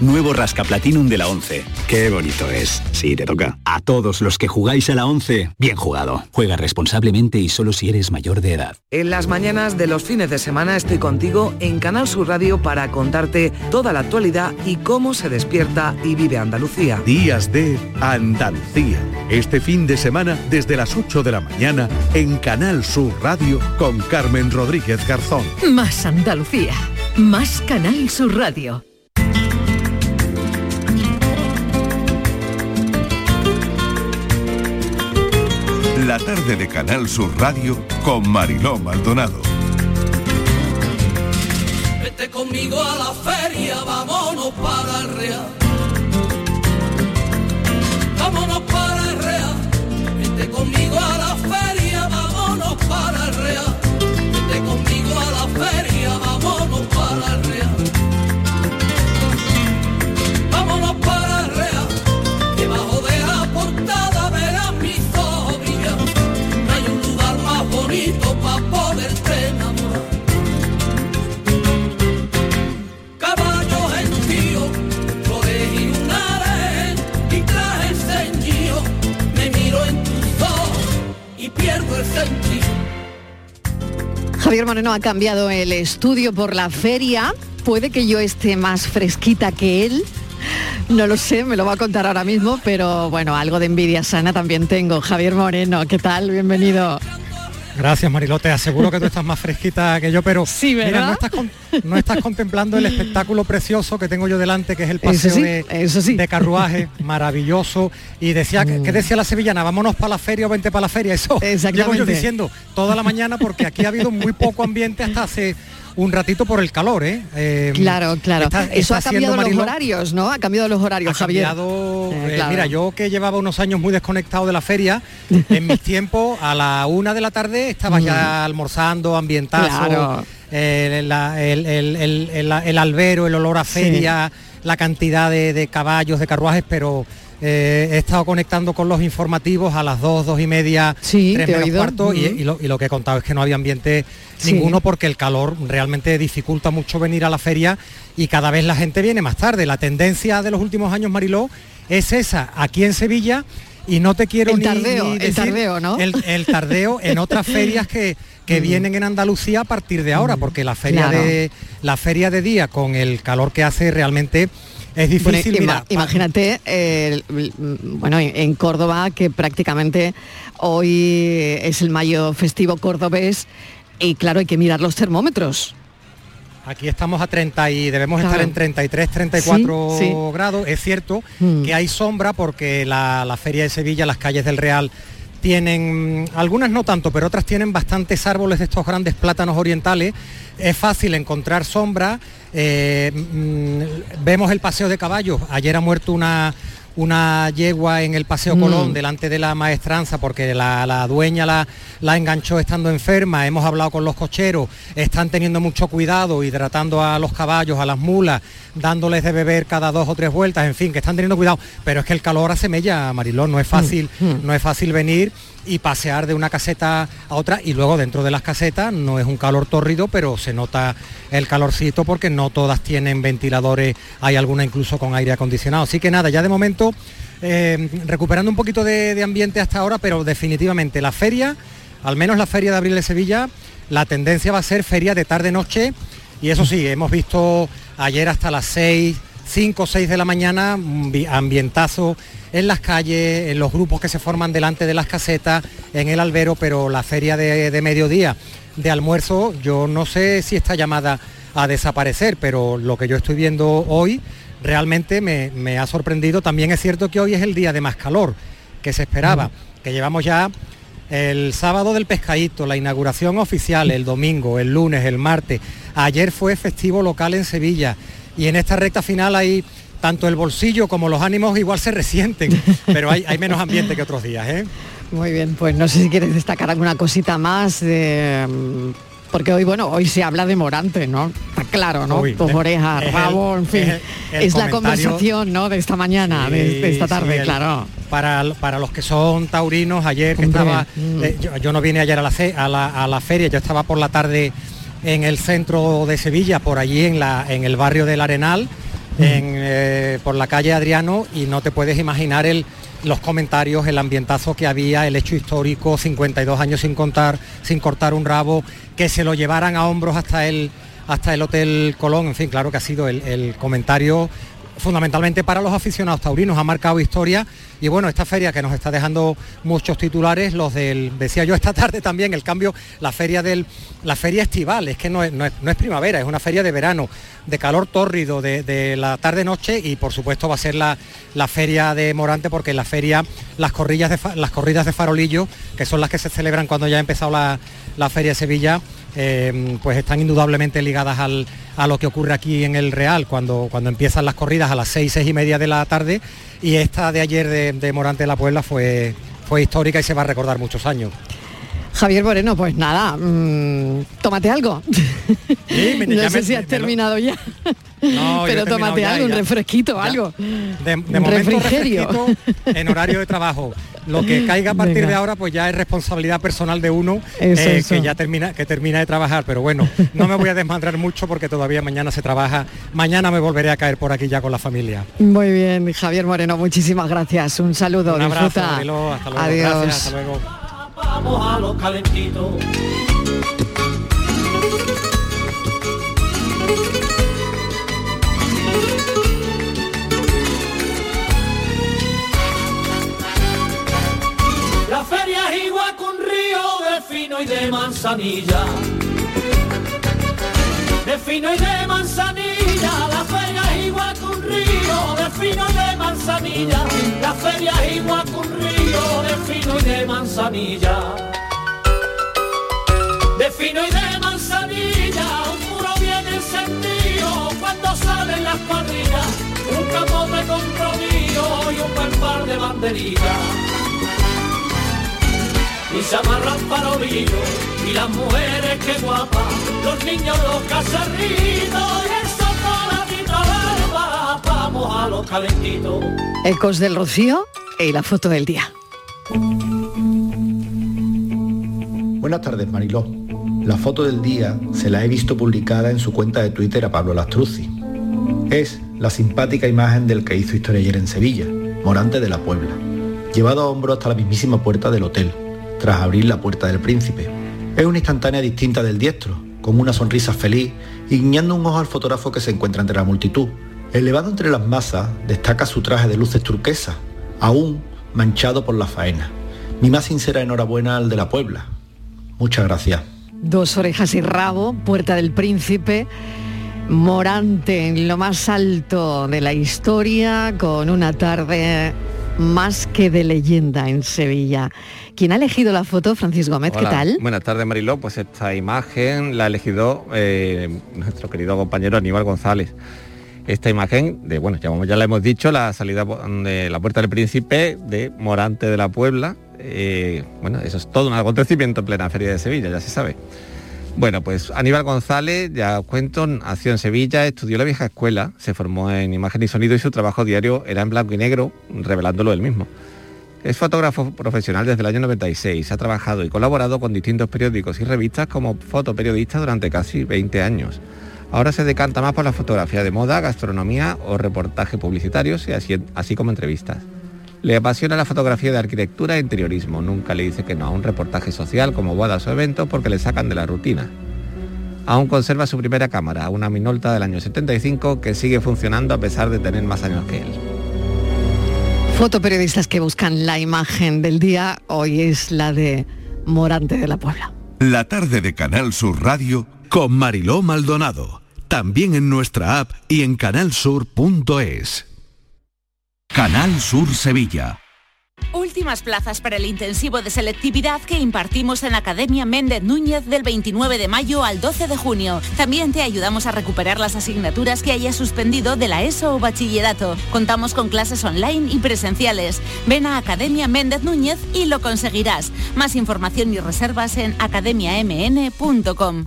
Nuevo Rasca Platinum de la 11. Qué bonito es. Sí, te toca. A todos los que jugáis a la 11, bien jugado. Juega responsablemente y solo si eres mayor de edad. En las mañanas de los fines de semana estoy contigo en Canal Sur Radio para contarte toda la actualidad y cómo se despierta y vive Andalucía. Días de Andalucía. Este fin de semana desde las 8 de la mañana en Canal Sur Radio con Carmen Rodríguez Garzón. Más Andalucía. Más Canal Sur Radio. La tarde de Canal Sur Radio con Mariló Maldonado. Vete conmigo a la feria, vámonos para el Real. Vámonos para el Real. Vete conmigo a la feria, vámonos para el Real. Vete conmigo a la feria, vámonos para el Real. Javier Moreno ha cambiado el estudio por la feria. Puede que yo esté más fresquita que él. No lo sé, me lo va a contar ahora mismo, pero bueno, algo de envidia sana también tengo. Javier Moreno, ¿qué tal? Bienvenido. Gracias Marilote, aseguro que tú estás más fresquita que yo, pero Sí, mira, ¿verdad? no estás, con- no estás contemplando el espectáculo precioso que tengo yo delante, que es el paseo sí, de, eso sí. de carruaje, maravilloso. Y decía, que ¿qué decía la sevillana? Vámonos para la feria o vente para la feria. Eso llevo yo Exactamente. diciendo toda la mañana porque aquí ha habido muy poco ambiente hasta hace un ratito por el calor, ¿eh? Eh, Claro, claro. está- Eso está ha cambiado los horarios, ¿no? Ha cambiado los horarios, ha Javier. cambiado, Eh, eh, claro. mira, yo que llevaba unos años muy desconectado de la feria, en mis tiempos a la una de la tarde estaba ya almorzando, ambientazo, Claro. eh, la- el, el- el- el- el albero, el olor a Sí. feria, la cantidad de, de caballos, de carruajes, pero eh, he estado conectando con los informativos a las dos, dos y media, Sí, tres te he menos oído. cuarto, y, lo, y lo que he contado es que no había ambiente Sí. ninguno porque el calor realmente dificulta mucho venir a la feria y cada vez la gente viene más tarde. La tendencia de los últimos años, Mariló, es esa. Aquí en Sevilla y no te quiero El tardeo, ni el decir tardeo, ¿no? El, el tardeo en otras ferias que, que vienen en Andalucía a partir de ahora, porque la feria Claro. de la feria de día con el calor que hace realmente es difícil. Mira, imagínate, eh, el- bueno, en en Córdoba, que prácticamente hoy es el mayo festivo cordobés, y claro, hay que mirar los termómetros. Aquí estamos a 30 y debemos Claro. estar en 33, 34 Sí, sí. grados. Es cierto Mm. que hay sombra porque la, la feria de Sevilla, las calles del Real, tienen, algunas no tanto, pero otras tienen bastantes árboles de estos grandes plátanos orientales. Es fácil encontrar sombra. Eh, mm, vemos el paseo de caballos. Ayer ha muerto una, una yegua en el Paseo Mm. Colón delante de la maestranza porque la, la dueña la, la enganchó estando enferma. Hemos hablado con los cocheros, están teniendo mucho cuidado, hidratando a los caballos, a las mulas, dándoles de beber cada dos o tres vueltas, en fin, que están teniendo cuidado. Pero es que el calor hace mella, Marilón, no es fácil, Mm, no es fácil venir y pasear de una caseta a otra y luego dentro de las casetas no es un calor tórrido, pero se nota el calorcito porque no todas tienen ventiladores, hay alguna incluso con aire acondicionado. Así que nada, ya de momento eh, recuperando un poquito de, de ambiente hasta ahora, pero definitivamente la feria, al menos la feria de abril de Sevilla, la tendencia va a ser feria de tarde-noche y eso sí, hemos visto ayer hasta las 6, 5 o 6 de la mañana, ambientazo en las calles, en los grupos que se forman delante de las casetas, en el albero, pero la feria de, de mediodía de almuerzo, yo no sé si está llamada a desaparecer, pero lo que yo estoy viendo hoy realmente me, me ha sorprendido. También es cierto que hoy es el día de más calor que se esperaba, que llevamos ya el sábado del pescadito, la inauguración oficial, el domingo, el lunes, el martes. Ayer fue festivo local en Sevilla y en esta recta final hay tanto el bolsillo como los ánimos igual se resienten, pero hay, hay menos ambiente que otros días. ¿eh? Muy bien, pues no sé si quieres destacar alguna cosita más, de, porque hoy, bueno, hoy se habla de Morante, ¿no? Está claro, ¿no? Uy, Tus es- orejas, es el- rabo, en fin. es el- la conversación, ¿no? De esta mañana, de, de esta tarde, sí, claro. Para, para los que son taurinos, ayer que Hombre, estaba, mm. eh, yo, yo no vine ayer a la, a, la, a la feria, yo estaba por la tarde en el centro de Sevilla, por allí en, la, en el barrio del Arenal, eh, por la calle Adriano, y no te puedes imaginar el, los comentarios, el ambientazo que había, el hecho histórico, 52 años sin contar, sin cortar un rabo, que se lo llevaran a hombros hasta el, hasta el Hotel Colón, en fin, claro que ha sido el, el comentario fundamentalmente para los aficionados taurinos, ha marcado historia y bueno, esta feria que nos está dejando muchos titulares, los del, decía yo esta tarde también, el cambio, la feria del, la feria estival, es que no es, no es, primavera, es una feria de verano, de calor tórrido, de, la tarde-noche y por supuesto va a ser la, la feria de Morante porque la feria las corridas de, las corridas de farolillo, que son las que se celebran cuando ya ha empezado la, la feria de Sevilla, eh, pues están indudablemente ligadas al- a lo que ocurre aquí en el Real, cuando, cuando empiezan las corridas a las seis, seis y media de la tarde, y esta de ayer de, de Morante de la Puebla fue, fue histórica y se va a recordar muchos años. Javier Moreno, pues nada, mm, tómate algo. Sí, me- no sé me- si has me terminado ya. No, Pero tómate algo, un ya. refresquito, algo. De, de refrigerio. refresquito en horario de trabajo. Lo que caiga a partir Venga. de ahora pues ya es responsabilidad personal de uno Eso, eh, eso. que ya termina que termina de trabajar, pero bueno, no me voy a desmadrar mucho porque todavía mañana se trabaja. Mañana me volveré a caer por aquí ya con la familia. Muy bien, Javier Moreno, muchísimas gracias. Un saludo, Un abrazo. Adiós. Gracias, hasta luego. Vamos a los calentitos. La feria es igual un río de fino y de manzanilla. De fino y de manzanilla, la feria es igual que un de fino y de manzanilla. La feria es igual que un río de fino y de manzanilla. De fino y de manzanilla, un puro bien encendido cuando salen las cuadrillas. Un capote con rodillo y un buen par de banderillas y se amarran farolillos y las mujeres que guapas, los niños los cacerritos vamos a. Ecos del Rocío y la foto del día. Buenas tardes, Mariló. La foto del día se la he visto publicada en su cuenta de Twitter a Pablo Lastruzzi. Es la simpática imagen del que hizo historia ayer en Sevilla, Morante de la Puebla. llevado a hombro hasta la mismísima puerta del hotel, tras abrir la puerta del príncipe. Es una instantánea distinta del diestro, con una sonrisa feliz y guiñando un ojo al fotógrafo que se encuentra entre la multitud. Elevado entre las masas, destaca su traje de luces turquesas, aún manchado por la faena. Mi más sincera enhorabuena al de la Puebla. Muchas gracias. Dos orejas y rabo, Puerta del Príncipe, Morante en lo más alto de la historia, con una tarde más que de leyenda en Sevilla. ¿Quién ha elegido la foto? Francis Gómez, ¿qué tal? Buenas tardes, Mariló. Pues esta imagen la ha elegido eh, nuestro querido compañero Aníbal González. Esta imagen de, bueno, ya, ya la hemos dicho, la salida de la Puerta del Príncipe de Morante de la Puebla. Eh, bueno, eso es todo un acontecimiento en plena Feria de Sevilla, ya se sabe. Bueno, pues Aníbal González, ya os cuento, nació en Sevilla, estudió la vieja escuela, se formó en imagen y sonido y su trabajo diario era en blanco y negro, revelándolo él mismo. Es fotógrafo profesional desde el año 96, ha trabajado y colaborado con distintos periódicos y revistas como fotoperiodista durante casi 20 años. Ahora se decanta más por la fotografía de moda, gastronomía o reportaje publicitarios y así, así como entrevistas. Le apasiona la fotografía de arquitectura e interiorismo. Nunca le dice que no a un reportaje social como bodas o eventos porque le sacan de la rutina. Aún conserva su primera cámara, una Minolta del año 75 que sigue funcionando a pesar de tener más años que él. Fotoperiodistas que buscan la imagen del día, hoy es la de Morante de la Puebla. La tarde de Canal Sur Radio con Mariló Maldonado. También en nuestra app y en canalsur.es. Canal Sur Sevilla. Últimas plazas para el intensivo de selectividad que impartimos en Academia Méndez Núñez del 29 de mayo al 12 de junio. También te ayudamos a recuperar las asignaturas que hayas suspendido de la ESO o bachillerato. Contamos con clases online y presenciales. Ven a Academia Méndez Núñez y lo conseguirás. Más información y reservas en academiamn.com.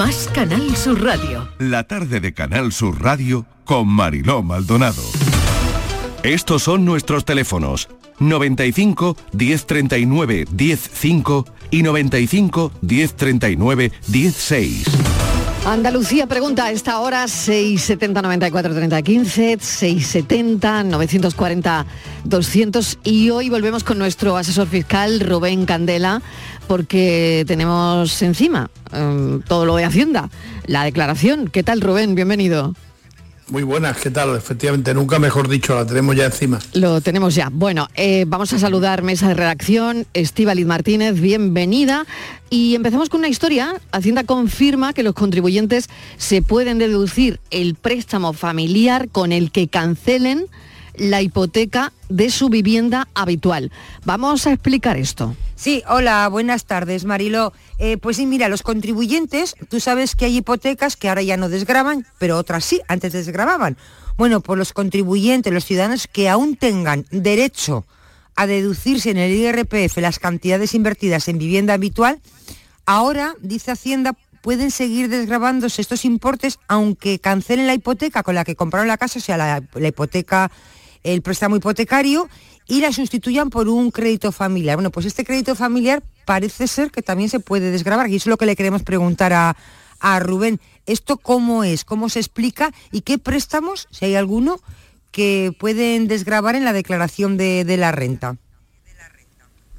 Canal Sur Radio. La tarde de Canal Sur Radio con Mariló Maldonado. Estos son nuestros teléfonos 95 1039 105 y 95 1039 16. Andalucía pregunta a esta hora 670 94 30 15, 670 940 200 y hoy volvemos con nuestro asesor fiscal Rubén Candela porque tenemos encima eh, todo lo de Hacienda, la declaración. ¿Qué tal Rubén? Bienvenido. Muy buenas, ¿qué tal? Efectivamente, nunca mejor dicho, la tenemos ya encima. Lo tenemos ya. Bueno, eh, vamos a saludar mesa de redacción, Estíbaliz Martínez, bienvenida. Y empezamos con una historia. Hacienda confirma que los contribuyentes se pueden deducir el préstamo familiar con el que cancelen la hipoteca de su vivienda habitual. Vamos a explicar esto. Sí, hola, buenas tardes, Marilo. Eh, pues sí, mira, los contribuyentes, tú sabes que hay hipotecas que ahora ya no desgraban, pero otras sí, antes desgrababan. Bueno, por los contribuyentes, los ciudadanos que aún tengan derecho a deducirse en el IRPF las cantidades invertidas en vivienda habitual, ahora, dice Hacienda, pueden seguir desgrabándose estos importes aunque cancelen la hipoteca con la que compraron la casa, o sea, la hipoteca, el préstamo hipotecario, y la sustituyan por un crédito familiar. Bueno, pues este crédito familiar parece ser que también se puede desgrabar y eso es lo que le queremos preguntar a, a Rubén. ¿Esto cómo es? ¿Cómo se explica? ¿Y qué préstamos, si hay alguno, que pueden desgrabar en la declaración de, de la renta?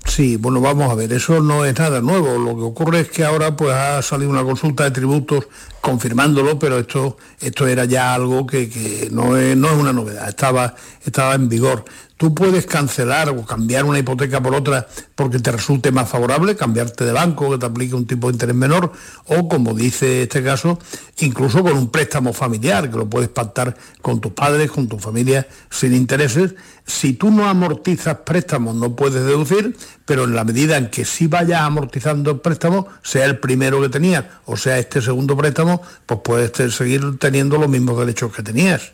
Sí, bueno, vamos a ver, eso no es nada nuevo. Lo que ocurre es que ahora pues ha salido una consulta de tributos confirmándolo, pero esto, esto era ya algo que, que no, es, no es una novedad, estaba, estaba en vigor. Tú puedes cancelar o cambiar una hipoteca por otra porque te resulte más favorable, cambiarte de banco, que te aplique un tipo de interés menor, o como dice este caso, incluso con un préstamo familiar, que lo puedes pactar con tus padres, con tu familia, sin intereses. Si tú no amortizas préstamos, no puedes deducir, pero en la medida en que sí vayas amortizando el préstamo, sea el primero que tenías o sea este segundo préstamo, pues puedes seguir teniendo los mismos derechos que tenías.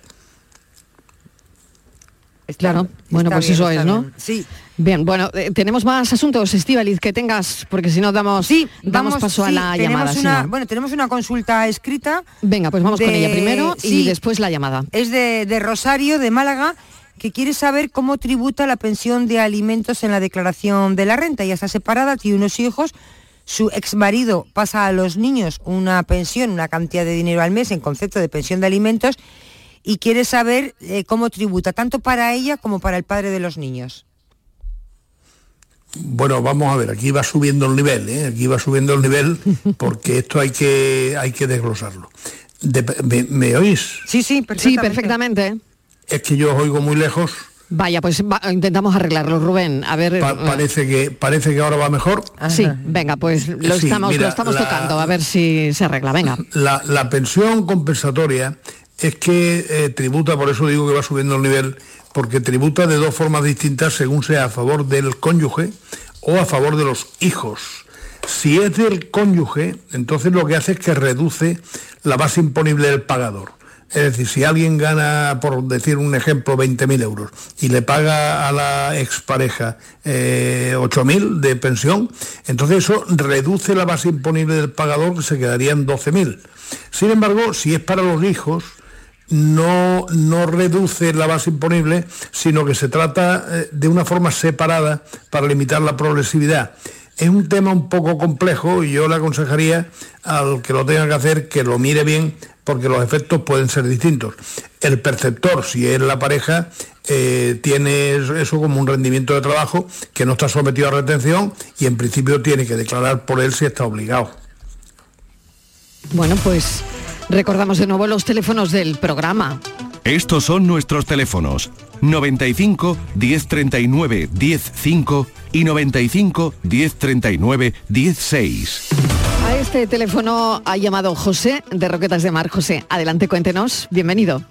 Claro, bueno, pues bien, eso es, ¿no? bien. Sí. Bien, bueno, eh, tenemos más asuntos, Estíbaliz, que tengas, porque si no damos, damos Vamos, paso a sí, la llamada. una-. Bueno, tenemos una consulta escrita. Venga, pues vamos con ella primero y sí, después la llamada. Es de, de Rosario, de Málaga, que quiere saber cómo tributa la pensión de alimentos en la declaración de la renta. Ya está separada, tiene unos hijos. Su ex marido pasa a los niños una pensión, una cantidad de dinero al mes en concepto de pensión de alimentos y quiere saber eh, cómo tributa, tanto para ella como para el padre de los niños. Bueno, vamos a ver, aquí va subiendo el nivel, ¿eh? aquí va subiendo el nivel porque esto hay que, hay que desglosarlo. De- ¿me, me oís? Sí, sí, Sí, perfectamente. Es que yo os oigo muy lejos. Vaya, pues va- intentamos arreglarlo, Rubén. A ver. Pa- eh, parece, que, parece que ahora va mejor. Sí, venga, pues lo Sí, estamos, mira, lo estamos la- tocando, a ver si se arregla. Venga. La, la pensión compensatoria es que eh, tributa, por eso digo que va subiendo el nivel, porque tributa de dos formas distintas según sea a favor del cónyuge o a favor de los hijos. Si es del cónyuge, entonces lo que hace es que reduce la base imponible del pagador. Es decir, si alguien gana, por decir un ejemplo, 20.000 euros y le paga a la expareja eh, 8.000 de pensión, entonces eso reduce la base imponible del pagador que se quedaría en 12.000. Sin embargo, si es para los hijos, no, no reduce la base imponible, sino que se trata eh, de una forma separada para limitar la progresividad. Es un tema un poco complejo y yo le aconsejaría al que lo tenga que hacer que lo mire bien porque los efectos pueden ser distintos. El perceptor, si es la pareja, eh, tiene eso como un rendimiento de trabajo que no está sometido a retención y en principio tiene que declarar por él si está obligado. Bueno, pues recordamos de nuevo los teléfonos del programa. Estos son nuestros teléfonos 95 1039 105 y 95 1039 16. A este teléfono ha llamado José de Roquetas de Mar. José, adelante, cuéntenos. Bienvenido.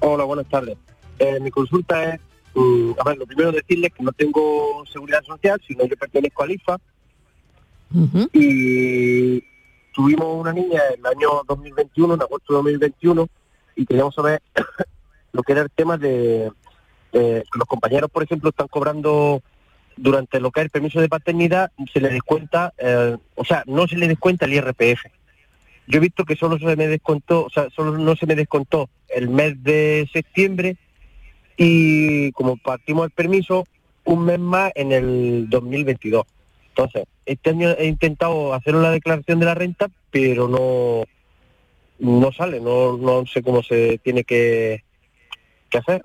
Hola, buenas tardes. Eh, mi consulta es, mm, a ver, lo primero decirles que no tengo seguridad social, sino yo pertenezco al IFA y tuvimos una niña en el año 2021, en agosto de 2021, y queríamos saber lo que era el tema de eh, los compañeros, por ejemplo, están cobrando durante lo que es el permiso de paternidad, se les descuenta, eh, o sea, no se les descuenta el IRPF. Yo he visto que solo se me descontó, o sea, solo no se me descontó el mes de septiembre y como partimos el permiso, un mes más en el 2022. Entonces, este año he intentado hacer una declaración de la renta, pero no no sale, no, no sé cómo se tiene que, que hacer.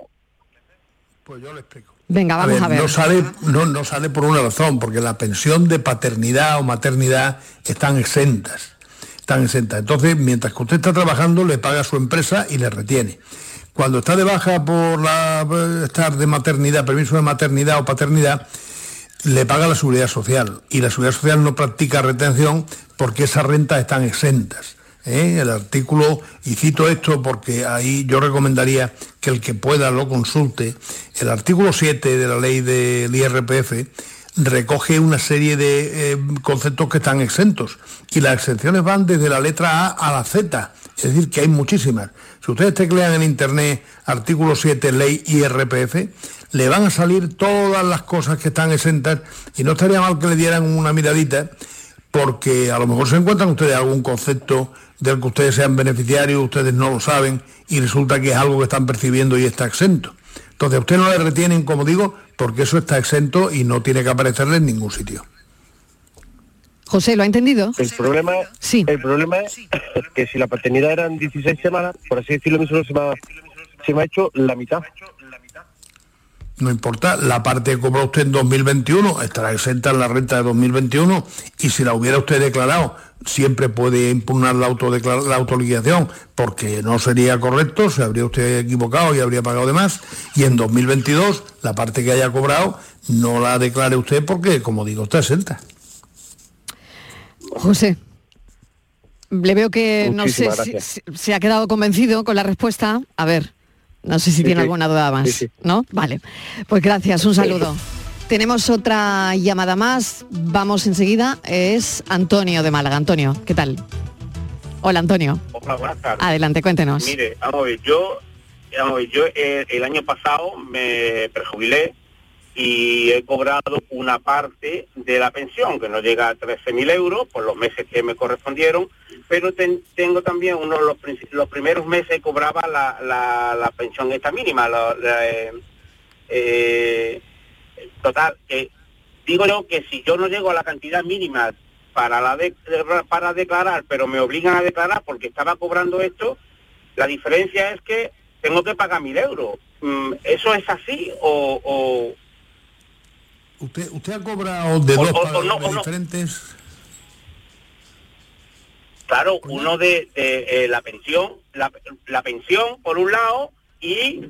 Pues yo le explico. Venga, vamos a ver. No sale, no, no sale por una razón, porque la pensión de paternidad o maternidad están exentas. Están exentas. Entonces, mientras que usted está trabajando, le paga a su empresa y le retiene. Cuando está de baja por la, estar de maternidad, permiso de maternidad o paternidad, le paga la seguridad social. Y la seguridad social no practica retención porque esas rentas están exentas. ¿eh? El artículo, y cito esto porque ahí yo recomendaría que el que pueda lo consulte, el artículo 7 de la ley del IRPF recoge una serie de eh, conceptos que están exentos y las exenciones van desde la letra A a la Z, es decir, que hay muchísimas. Si ustedes teclean en internet artículo 7 ley IRPF, le van a salir todas las cosas que están exentas y no estaría mal que le dieran una miradita porque a lo mejor se encuentran ustedes algún concepto del que ustedes sean beneficiarios, ustedes no lo saben y resulta que es algo que están percibiendo y está exento. Entonces a usted no le retienen, como digo, porque eso está exento y no tiene que aparecerle en ningún sitio. José, ¿lo ha entendido? El problema, sí. el problema es que si la paternidad eran 16 semanas, por así decirlo, mismo se me ha, se me ha hecho la mitad. No importa, la parte que cobró usted en 2021 estará exenta en la renta de 2021 y si la hubiera usted declarado, siempre puede impugnar la, la autoliquidación porque no sería correcto, se habría usted equivocado y habría pagado de más. Y en 2022, la parte que haya cobrado, no la declare usted porque, como digo, está exenta. José, le veo que no sé si, se ha quedado convencido con la respuesta. A ver, no sé si tiene alguna duda más, ¿no? Vale. Pues gracias, un saludo. Tenemos otra llamada más, vamos enseguida, es Antonio de Málaga. Antonio, ¿qué tal? Hola Antonio. Hola, buenas tardes. Adelante, cuéntenos. Mire, vamos a ver, yo, yo eh, el año pasado me prejubilé y he cobrado una parte de la pensión, que no llega a 13.000 euros por los meses que me correspondieron, pero tengo también uno los, los primeros meses cobraba la, la, pensión esta mínima, eh, eh, total, digo yo que si yo no llego a la cantidad mínima para, la para declarar, pero me obligan a declarar porque estaba cobrando esto, la diferencia es que tengo que pagar mil euros. Mm, ¿Eso es así o, ¿Usted, ¿Usted ha cobrado de dos o, diferentes? Claro, uno de, eh, la pensión, la, pensión por un lado y,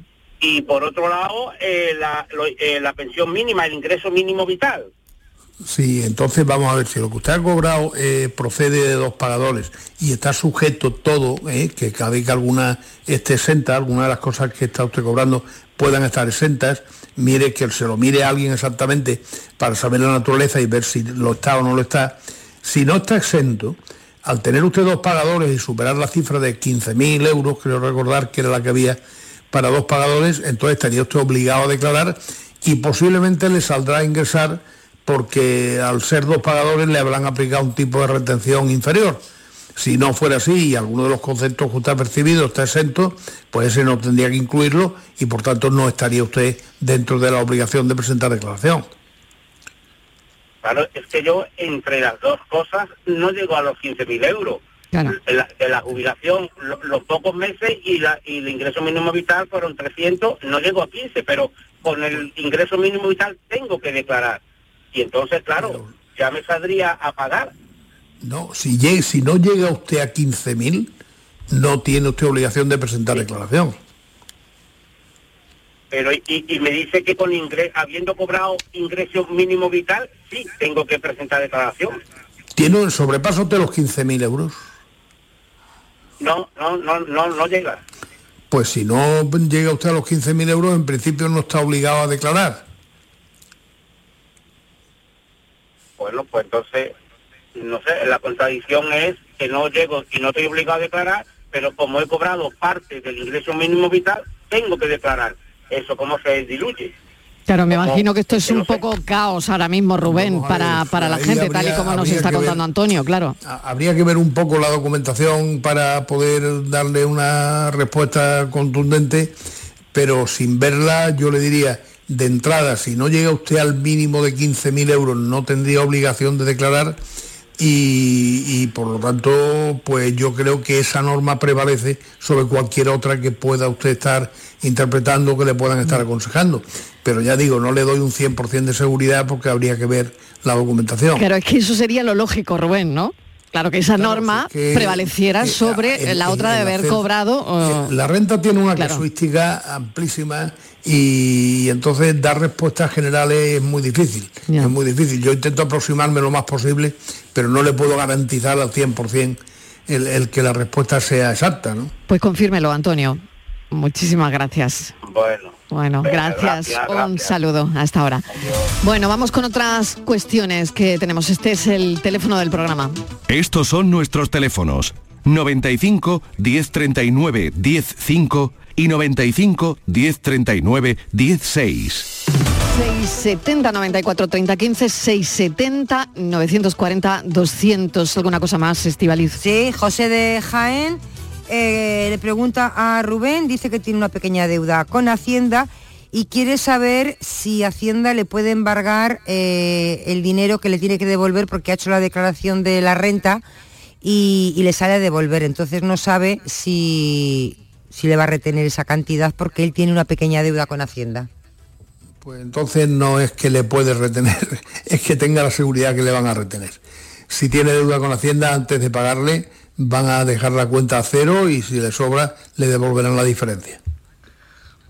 y por otro lado eh, la, eh, la pensión mínima, el ingreso mínimo vital. Sí, entonces vamos a ver si lo que usted ha cobrado procede de dos pagadores y está sujeto todo, que cada vez que alguna esté exenta, alguna de las cosas que está usted cobrando puedan estar exentas, mire que se lo mire alguien exactamente para saber la naturaleza y ver si lo está o no lo está. Si no está exento, al tener usted dos pagadores y superar la cifra de 15.000 euros, creo recordar que era la que había para dos pagadores, entonces estaría usted obligado a declarar y posiblemente le saldrá a ingresar porque al ser dos pagadores le habrán aplicado un tipo de retención inferior. Si no fuera así y alguno de los conceptos que usted ha percibido está exento, pues ese no tendría que incluirlo y por tanto no estaría usted dentro de la obligación de presentar declaración. Claro, es que yo entre las dos cosas no llego a los 15.000 euros. Claro. De, la, jubilación, los pocos meses y, la, y el ingreso mínimo vital fueron 300, no llego a 15, pero con el ingreso mínimo vital tengo que declarar. Y entonces, claro, ya me saldría a pagar. No, si, si no llega usted a 15.000, no tiene usted obligación de presentar declaración. Pero y, me dice que con ingreso, habiendo cobrado ingreso mínimo vital, sí, tengo que presentar declaración. ¿Tiene el sobrepaso de los 15.000 euros? No, no, no, no, no llega. Pues si no llega usted a los 15.000 euros, en principio no está obligado a declarar. Bueno, pues entonces, no sé, la contradicción es que no llego y no estoy obligado a declarar, pero como he cobrado parte del ingreso mínimo vital, tengo que declarar eso cómo se diluye. Claro, me imagino que esto es un poco caos ahora mismo, Rubén, para, para la gente, tal y como nos está contando Antonio, claro. Habría que ver un poco la documentación para poder darle una respuesta contundente, pero sin verla yo le diría, de entrada, si no llega usted al mínimo de 15.000 euros, no tendría obligación de declarar y, por lo tanto, pues yo creo que esa norma prevalece sobre cualquier otra que pueda usted estar interpretando, que le puedan estar aconsejando. Pero ya digo, no le doy un 100% de seguridad porque habría que ver la documentación. Pero es que eso sería lo lógico, Rubén, ¿no? Claro, que esa norma prevaleciera sobre la otra de haber cobrado... La renta tiene una casuística amplísima y entonces dar respuestas generales es muy difícil. Es muy difícil. Yo intento aproximarme lo más posible, pero no le puedo garantizar al 100% el, el que la respuesta sea exacta, ¿no? Pues confírmelo, Antonio. Muchísimas gracias. Bueno. Bueno, gracias. gracias, Un gracias. saludo hasta ahora. Bueno, vamos con otras cuestiones que tenemos. Este es el teléfono del programa. Estos son nuestros teléfonos 95 1039 105 y 95 1039 16. 670 94 30 15 670 940 200 alguna cosa más Estivaliz Sí, José de Jaén eh, le pregunta a Rubén, dice que tiene una pequeña deuda con Hacienda y quiere saber si Hacienda le puede embargar eh, el dinero que le tiene que devolver porque ha hecho la declaración de la renta y, y le sale a devolver. Entonces no sabe si, si le va a retener esa cantidad porque él tiene una pequeña deuda con Hacienda. Pues entonces no es que le puede retener, es que tenga la seguridad que le van a retener. Si tiene deuda con Hacienda, antes de pagarle, van a dejar la cuenta a cero y si le sobra, le devolverán la diferencia.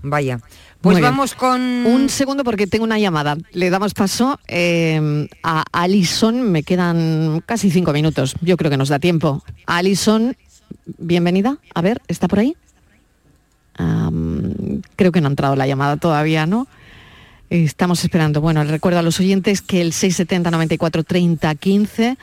Vaya. Pues Muy bien. vamos con... Un segundo porque tengo una llamada. Le damos paso eh, a Alison. Me quedan casi cinco minutos. Yo creo que nos da tiempo. Alison, bienvenida. A ver, ¿está por ahí? Creo que no ha entrado la llamada todavía, ¿no? Estamos esperando. Bueno, les recuerdo a los oyentes que el 670 94 30 15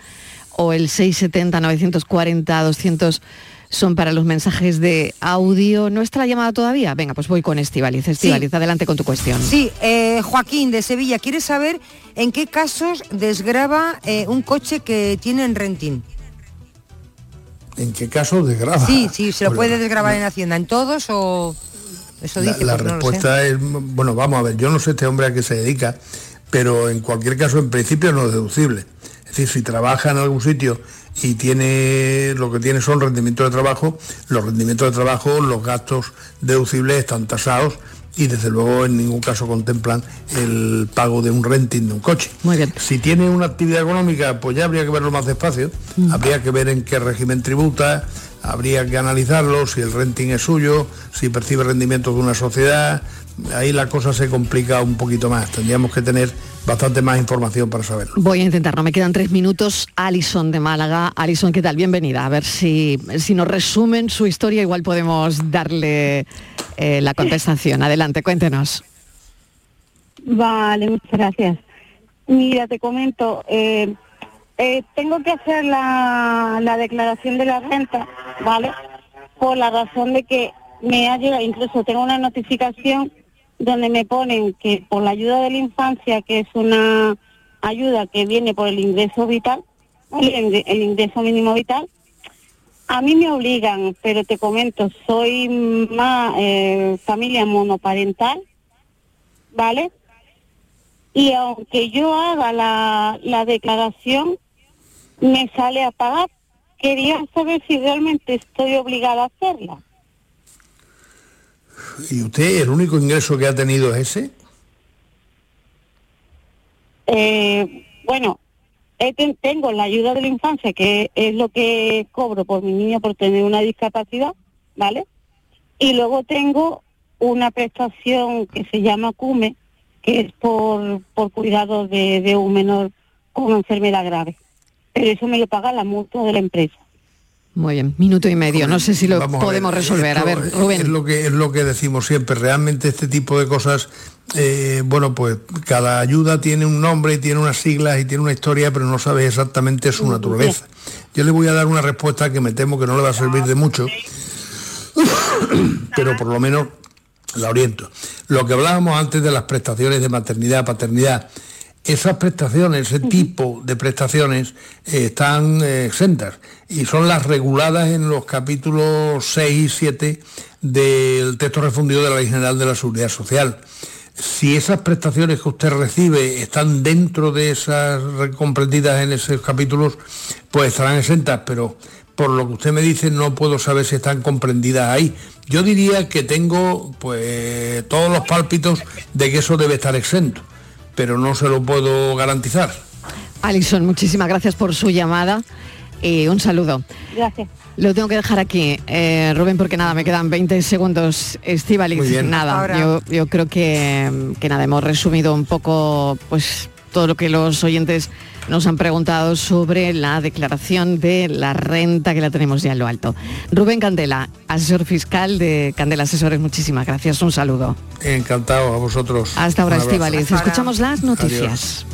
o el 670 940 200 son para los mensajes de audio. ¿No está la llamada todavía? Venga, pues voy con Estivaliz. Estivaliz, adelante con tu cuestión. Sí, eh, Joaquín de Sevilla quiere saber en qué casos desgraba eh, un coche que tiene en rentín. ¿En qué caso desgrava? Sí, sí, se lo Bueno, puede desgrabar en Hacienda. ¿En todos o...? Eso La, dice, la sé. respuesta es, bueno, vamos a ver, yo no sé este hombre a qué se dedica, pero en cualquier caso, en principio no es deducible. Es decir, si trabaja en algún sitio y tiene lo que tiene son rendimientos de trabajo, los rendimientos de trabajo, los gastos deducibles están tasados y desde luego en ningún caso contemplan el pago de un renting de un coche. Muy bien. Si tiene una actividad económica, pues ya habría que verlo más despacio, habría que ver en qué régimen tributa, habría que analizarlo, si el renting es suyo, si percibe rendimientos de una sociedad, ahí la cosa se complica un poquito más, tendríamos que tener bastante más información para saberlo. Voy a intentar, no me quedan tres minutos. Alison de Málaga. Alison, ¿qué tal? Bienvenida. A ver si, si nos resumen su historia, igual podemos darle eh, la contestación. Adelante, cuéntenos. Vale, muchas gracias. Mira, te comento, eh, eh, tengo que hacer la, la declaración de la renta, ¿vale? Por la razón de que me ha llegado, incluso tengo una notificación donde me ponen que por la ayuda de la infancia, que es una ayuda que viene por el ingreso vital, el ingreso mínimo vital, a mí me obligan, pero te comento, soy más eh, familia monoparental, ¿vale? Y aunque yo haga la, la declaración, me sale a pagar. Quería saber si realmente estoy obligada a hacerla. ¿Y usted el único ingreso que ha tenido es ese? Eh, bueno, ten- tengo la ayuda de la infancia, que es lo que cobro por mi niño por tener una discapacidad, ¿vale? Y luego tengo una prestación que se llama CUME, que es por, por cuidado de, de un menor con enfermedad grave. Pero eso me lo paga la mutua de la empresa. Muy bien, minuto y medio. No sé si lo Vamos a podemos ver, resolver. A ver, Es Rubén. lo que es lo que decimos siempre. Realmente este tipo de cosas, eh, bueno, pues cada ayuda tiene un nombre tiene unas siglas y tiene una historia, pero no sabes exactamente su naturaleza. Yo le voy a dar una respuesta que me temo que no le va a servir de mucho, pero por lo menos la oriento. Lo que hablábamos antes de las prestaciones de maternidad, paternidad, esas prestaciones, ese tipo de prestaciones eh, están eh, exentas y son las reguladas en los capítulos 6 y 7 del texto refundido de la Ley General de la Seguridad Social. Si esas prestaciones que usted recibe están dentro de esas re- comprendidas en esos capítulos, pues estarán exentas, pero por lo que usted me dice no puedo saber si están comprendidas ahí. Yo diría que tengo pues todos los pálpitos de que eso debe estar exento, pero no se lo puedo garantizar. Alison, muchísimas gracias por su llamada y un saludo. Gracias. Lo tengo que dejar aquí, eh, Rubén, porque nada, me quedan 20 segundos. Estivaliz, nada, Ahora. yo, yo creo que, que nada, hemos resumido un poco pues todo lo que los oyentes nos han preguntado sobre la declaración de la renta que la tenemos ya en lo alto. Rubén Candela, asesor fiscal de Candela Asesores, muchísimas gracias. Un saludo. Encantado a vosotros. Hasta ahora. Estivaliz. Escuchamos las noticias. Adiós.